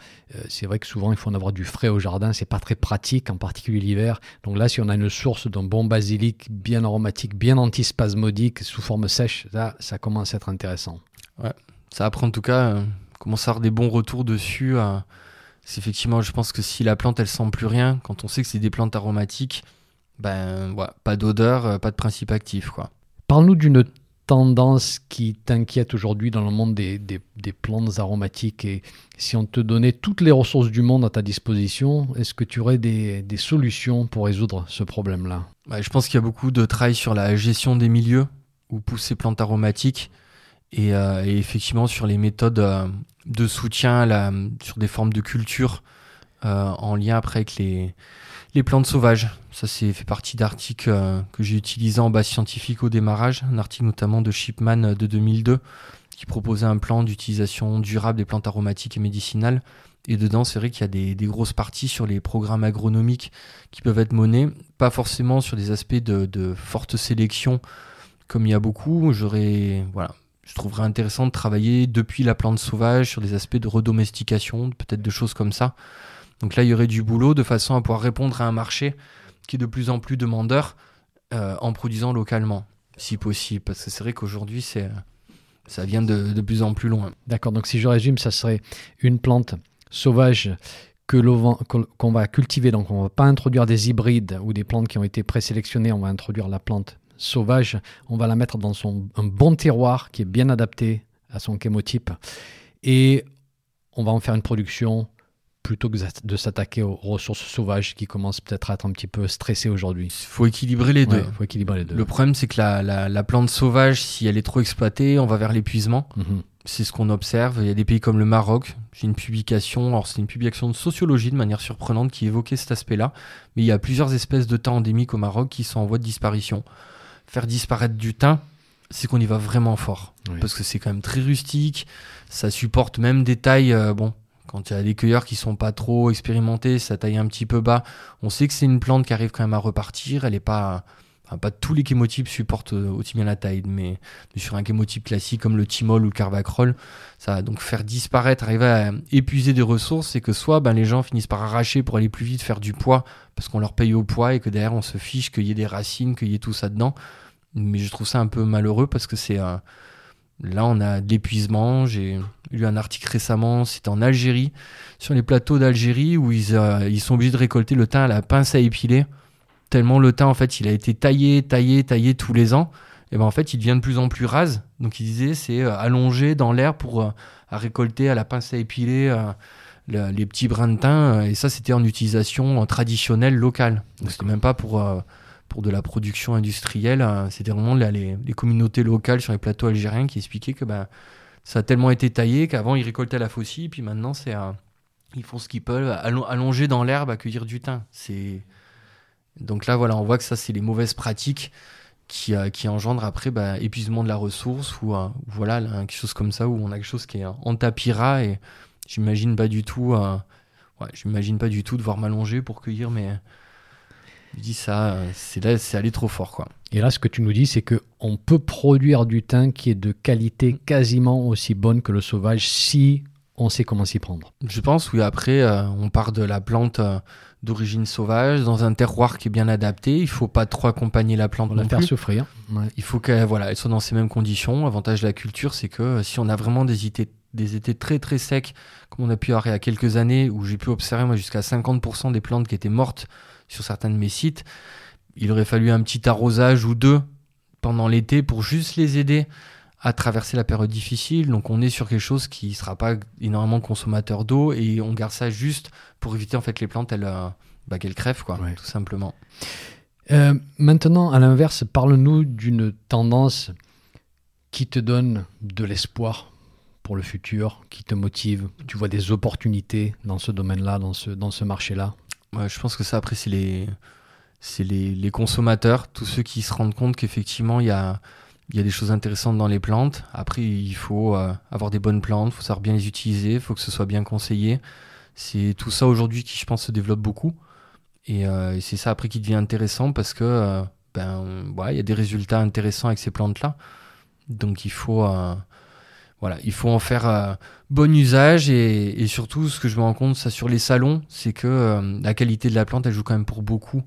c'est vrai que souvent, il faut en avoir du frais au jardin. C'est pas très pratique, en particulier l'hiver. Donc là, si on a une source d'un bon basilic bien aromatique, bien antispasmodique, sous forme sèche, là, ça commence à être intéressant. Ouais, ça apprend en tout cas, euh, commence à avoir des bons retours dessus. Euh, c'est effectivement, je pense que si la plante elle sent plus rien, quand on sait que c'est des plantes aromatiques, ben pas d'odeur, euh, pas de principe actif quoi. Parle-nous d'une tendance qui t'inquiète aujourd'hui dans le monde des, plantes aromatiques et si on te donnait toutes les ressources du monde à ta disposition, est-ce que tu aurais des, solutions pour résoudre ce problème-là? Je pense qu'il y a beaucoup de travail sur la gestion des milieux où poussent ces plantes aromatiques. Euh, et, effectivement sur les méthodes euh, de soutien sur des formes de culture euh, en lien après avec les, plantes sauvages. Ça c'est fait partie d'articles que j'ai utilisés en base scientifique au démarrage, un article notamment de Shipman de 2002 qui proposait un plan d'utilisation durable des plantes aromatiques et médicinales. Et dedans, c'est vrai qu'il y a des, grosses parties sur les programmes agronomiques qui peuvent être menés, pas forcément sur des aspects de, de forte sélection comme il y a beaucoup. J'aurais voilà, je trouverais intéressant de travailler depuis la plante sauvage sur des aspects de redomestication, peut-être de choses comme ça. Donc là, il y aurait du boulot de façon à pouvoir répondre à un marché qui est de plus en plus demandeur euh, en produisant localement, si possible. Parce que c'est vrai qu'aujourd'hui, c'est, ça vient de, plus en plus loin. D'accord, donc si je résume, ça serait une plante sauvage que qu'on va cultiver. Donc on ne va pas introduire des hybrides ou des plantes qui ont été présélectionnées, on va introduire la plante sauvage, on va la mettre dans son, un bon terroir qui est bien adapté à son chémotype. Et on va en faire une production plutôt que de s'attaquer aux ressources sauvages qui commencent peut-être à être un petit peu stressées aujourd'hui. Il faut équilibrer les deux. faut équilibrer les deux. Le problème, c'est que la, plante sauvage, si elle est trop exploitée, on va vers l'épuisement. Mhm. C'est ce qu'on observe. Il y a des pays comme le Maroc. J'ai une publication, alors c'est une publication de sociologie de manière surprenante qui évoquait cet aspect-là. Mais il y a plusieurs espèces de thym endémiques au Maroc qui sont en voie de disparition faire disparaître du thym, c'est qu'on y va vraiment fort. Parce que c'est quand même très rustique, ça supporte même des tailles, euh, bon, quand il y a des cueilleurs qui sont pas trop expérimentés, ça taille un petit peu bas. On sait que c'est une plante qui arrive quand même à repartir, elle est pas... pas tous les chémotypes supportent euh, aussi bien la taille, mais, sur un chémotype classique comme le thymol ou le carvacrol, ça va donc faire disparaître, arriver à épuiser des ressources, c'est que soit ben, les gens finissent par arracher pour aller plus vite, faire du poids, parce qu'on leur paye au poids et que derrière on se fiche qu'il y ait des racines, qu'il y ait tout ça dedans mais je trouve ça un peu malheureux parce que c'est là on a de l'épuisement. J'ai lu un article récemment, c'était en Algérie, sur les plateaux d'Algérie où ils, euh, ils sont obligés de récolter le thym à la pince à épiler. Tellement le thym en fait il a été taillé, taillé, taillé tous les ans. Et ben en fait il devient de plus en plus rase. Donc il disait c'est euh, allongé dans l'air pour euh, à récolter à la pince à épiler les petits brins de thym. et ça c'était en utilisation traditionnelle locale. Donc c'était même pas pour pour de la production industrielle. Hein. C'était vraiment les, communautés locales sur les plateaux algériens qui expliquaient que ben, ça a tellement été taillé qu'avant ils récoltaient la faucille, puis maintenant c'est ils font ce qu'ils peuvent, allonger dans l'herbe, accueillir du thym. C'est donc là voilà, on voit que ça c'est les mauvaises pratiques qui, euh, qui engendrent après ben, épuisement de la ressource ou euh, voilà quelque chose comme ça où on a quelque chose qui est en tapira et j'imagine pas du tout, euh, ouais, j'imagine pas du tout devoir m'allonger pour cueillir mes je dis ça, c'est là, c'est aller trop fort, quoi. Et là, ce que tu nous dis, c'est que on peut produire du thym qui est de qualité quasiment aussi bonne que le sauvage si on sait comment s'y prendre. Je pense, oui. Après, on part de la plante d'origine sauvage dans un terroir qui est bien adapté. Il faut pas trop accompagner la plante on la faire souffrir. Il faut qu'elle voilà, soit dans ces mêmes conditions. L'avantage de la culture, c'est que euh, si on a vraiment des étés, des étés très très secs, comme on a pu avoir il y a quelques années, où j'ai pu observer moi jusqu'à 50% des plantes qui étaient mortes sur certains de mes sites. Il aurait fallu un petit arrosage ou deux pendant l'été pour juste les aider à traverser la période difficile. Donc on est sur quelque chose qui ne sera pas énormément consommateur d'eau et on garde ça juste pour éviter en fait les plantes elles, euh, bah, qu'elles crèvent quoi, tout simplement. Euh, maintenant, à l'inverse, parle-nous d'une tendance qui te donne de l'espoir pour le futur, qui te motive. Tu vois des opportunités dans ce domaine-là, dans ce, dans ce marché-là? Ouais, Je pense que ça, après, c'est les, les, les consommateurs, tous ceux qui se rendent compte qu'effectivement, il y a il y a des choses intéressantes dans les plantes. Après, il faut euh, avoir des bonnes plantes, il faut savoir bien les utiliser, il faut que ce soit bien conseillé. C'est tout ça aujourd'hui qui, je pense, se développe beaucoup. Et, euh, c'est ça après qui devient intéressant parce que euh, ben, il y a des résultats intéressants avec ces plantes-là. Donc il faut, voilà, il faut en faire bon usage et, et, surtout, ce que je me rends compte, ça sur les salons, c'est que la qualité de la plante, elle joue quand même pour beaucoup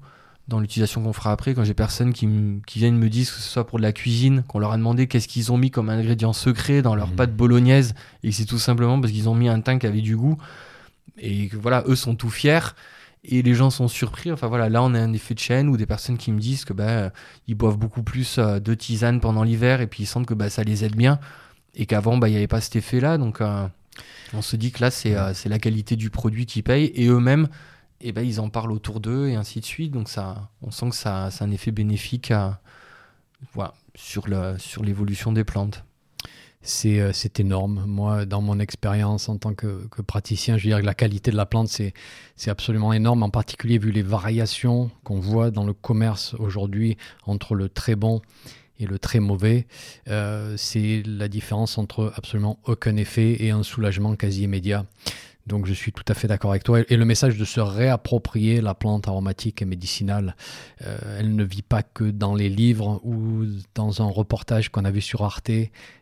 dans l'utilisation qu'on fera après, quand j'ai personne qui, qui viennent me disent que ce soit pour de la cuisine, qu'on leur a demandé qu'est-ce qu'ils ont mis comme ingrédient secret dans leur mmh. pâte bolognaise, et c'est tout simplement parce qu'ils ont mis un teint qui avait du goût, et que voilà, eux sont tout fiers, et les gens sont surpris. Enfin voilà, là on a un effet de chaîne ou des personnes qui me disent que bah, ils boivent beaucoup plus euh, de tisane pendant l'hiver, et puis ils sentent que bah, ça les aide bien, et qu'avant bah, il n'y avait pas cet effet-là, donc euh, on se dit que là c'est euh, c'est la qualité du produit qui paye, et eux-mêmes et ben, ils en parlent autour d'eux et ainsi de suite. Donc ça, on sent que ça, a un effet bénéfique à, voilà, sur, l'évolution des plantes. C'est, euh, c'est énorme. Moi, dans mon expérience en tant que, praticien, je veux dire que la qualité de la plante, c'est, c'est absolument énorme, en particulier vu les variations qu'on voit dans le commerce aujourd'hui entre le très bon et le très mauvais. Euh, c'est la différence entre absolument aucun effet et un soulagement quasi immédiat. Donc je suis tout à fait d'accord avec toi. Et le message de se réapproprier la plante aromatique et médicinale, euh, elle ne vit pas que dans les livres ou dans un reportage qu'on a vu sur Arte.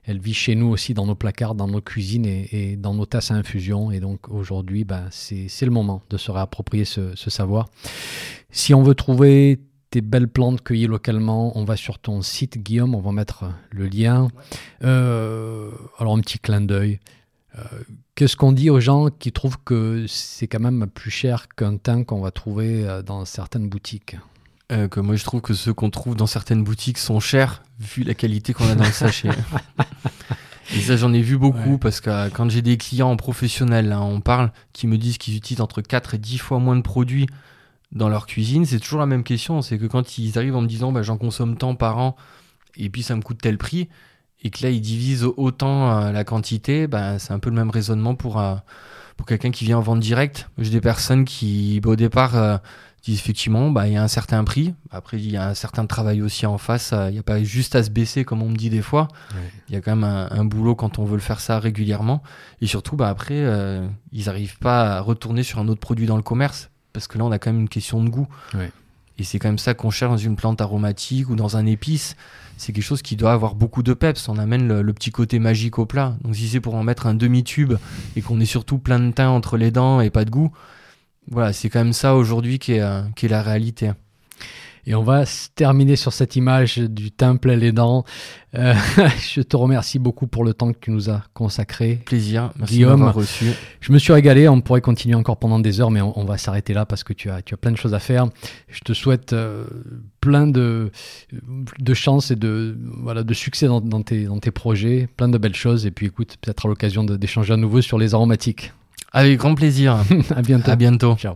Elle vit chez nous aussi dans nos placards, dans nos cuisines et, dans nos tasses à infusion. Et donc aujourd'hui, ben, c'est le moment de se réapproprier ce, savoir. Si on veut trouver des belles plantes cueillies localement, on va sur ton site Guillaume, on va mettre le lien. Euh, alors un petit clin d'œil. Euh, Qu'est-ce qu'on dit aux gens qui trouvent que c'est quand même plus cher qu'un teint qu'on va trouver euh, dans certaines boutiques? Euh, que moi je trouve que ceux qu'on trouve dans certaines boutiques sont chers vu la qualité qu'on a dans le sachet. Et ça j'en ai vu beaucoup parce que euh, quand j'ai des clients professionnels, hein, on parle, qui me disent qu'ils utilisent entre 4 et 10 fois moins de produits dans leur cuisine, c'est toujours la même question. C'est que quand ils arrivent en me disant bah, j'en consomme tant par an et puis ça me coûte tel prix, et que là il divise autant euh, la quantité, ben, c'est un peu le même raisonnement pour, euh, pour quelqu'un qui vient en vente directe. J'ai des personnes qui, bah, au départ, euh, disent effectivement, bah, il y a un certain prix. Après, il y a un certain travail aussi en face. Il n'y a pas juste à se baisser comme on me dit des fois. Il y a quand même un, boulot quand on veut le faire ça régulièrement. Et surtout, bah, après, ils n'arrivent pas à retourner sur un autre produit dans le commerce. Parce que là, on a quand même une question de goût. Et c'est quand même ça qu'on cherche dans une plante aromatique ou dans un épice c'est quelque chose qui doit avoir beaucoup de peps. On amène le, petit côté magique au plat. Donc si c'est pour en mettre un demi-tube et qu'on est surtout plein de teint entre les dents et pas de goût, voilà, c'est quand même ça aujourd'hui qui est, euh, qui est la réalité. Et on va terminer sur cette image du temple et les dents. Euh, je te remercie beaucoup pour le temps que tu nous as consacré. Plaisir, merci Guillaume. reçu. Je me suis régalé, on pourrait continuer encore pendant des heures, mais on, va s'arrêter là parce que tu as, tu as plein de choses à faire. Je te souhaite euh, plein de, de chance et de, voilà, de succès dans, dans, tes, dans tes projets, plein de belles choses. Et puis écoute, peut-être à l'occasion d'échanger à nouveau sur les aromatiques. Avec grand plaisir. à bientôt. À bientôt. Ciao.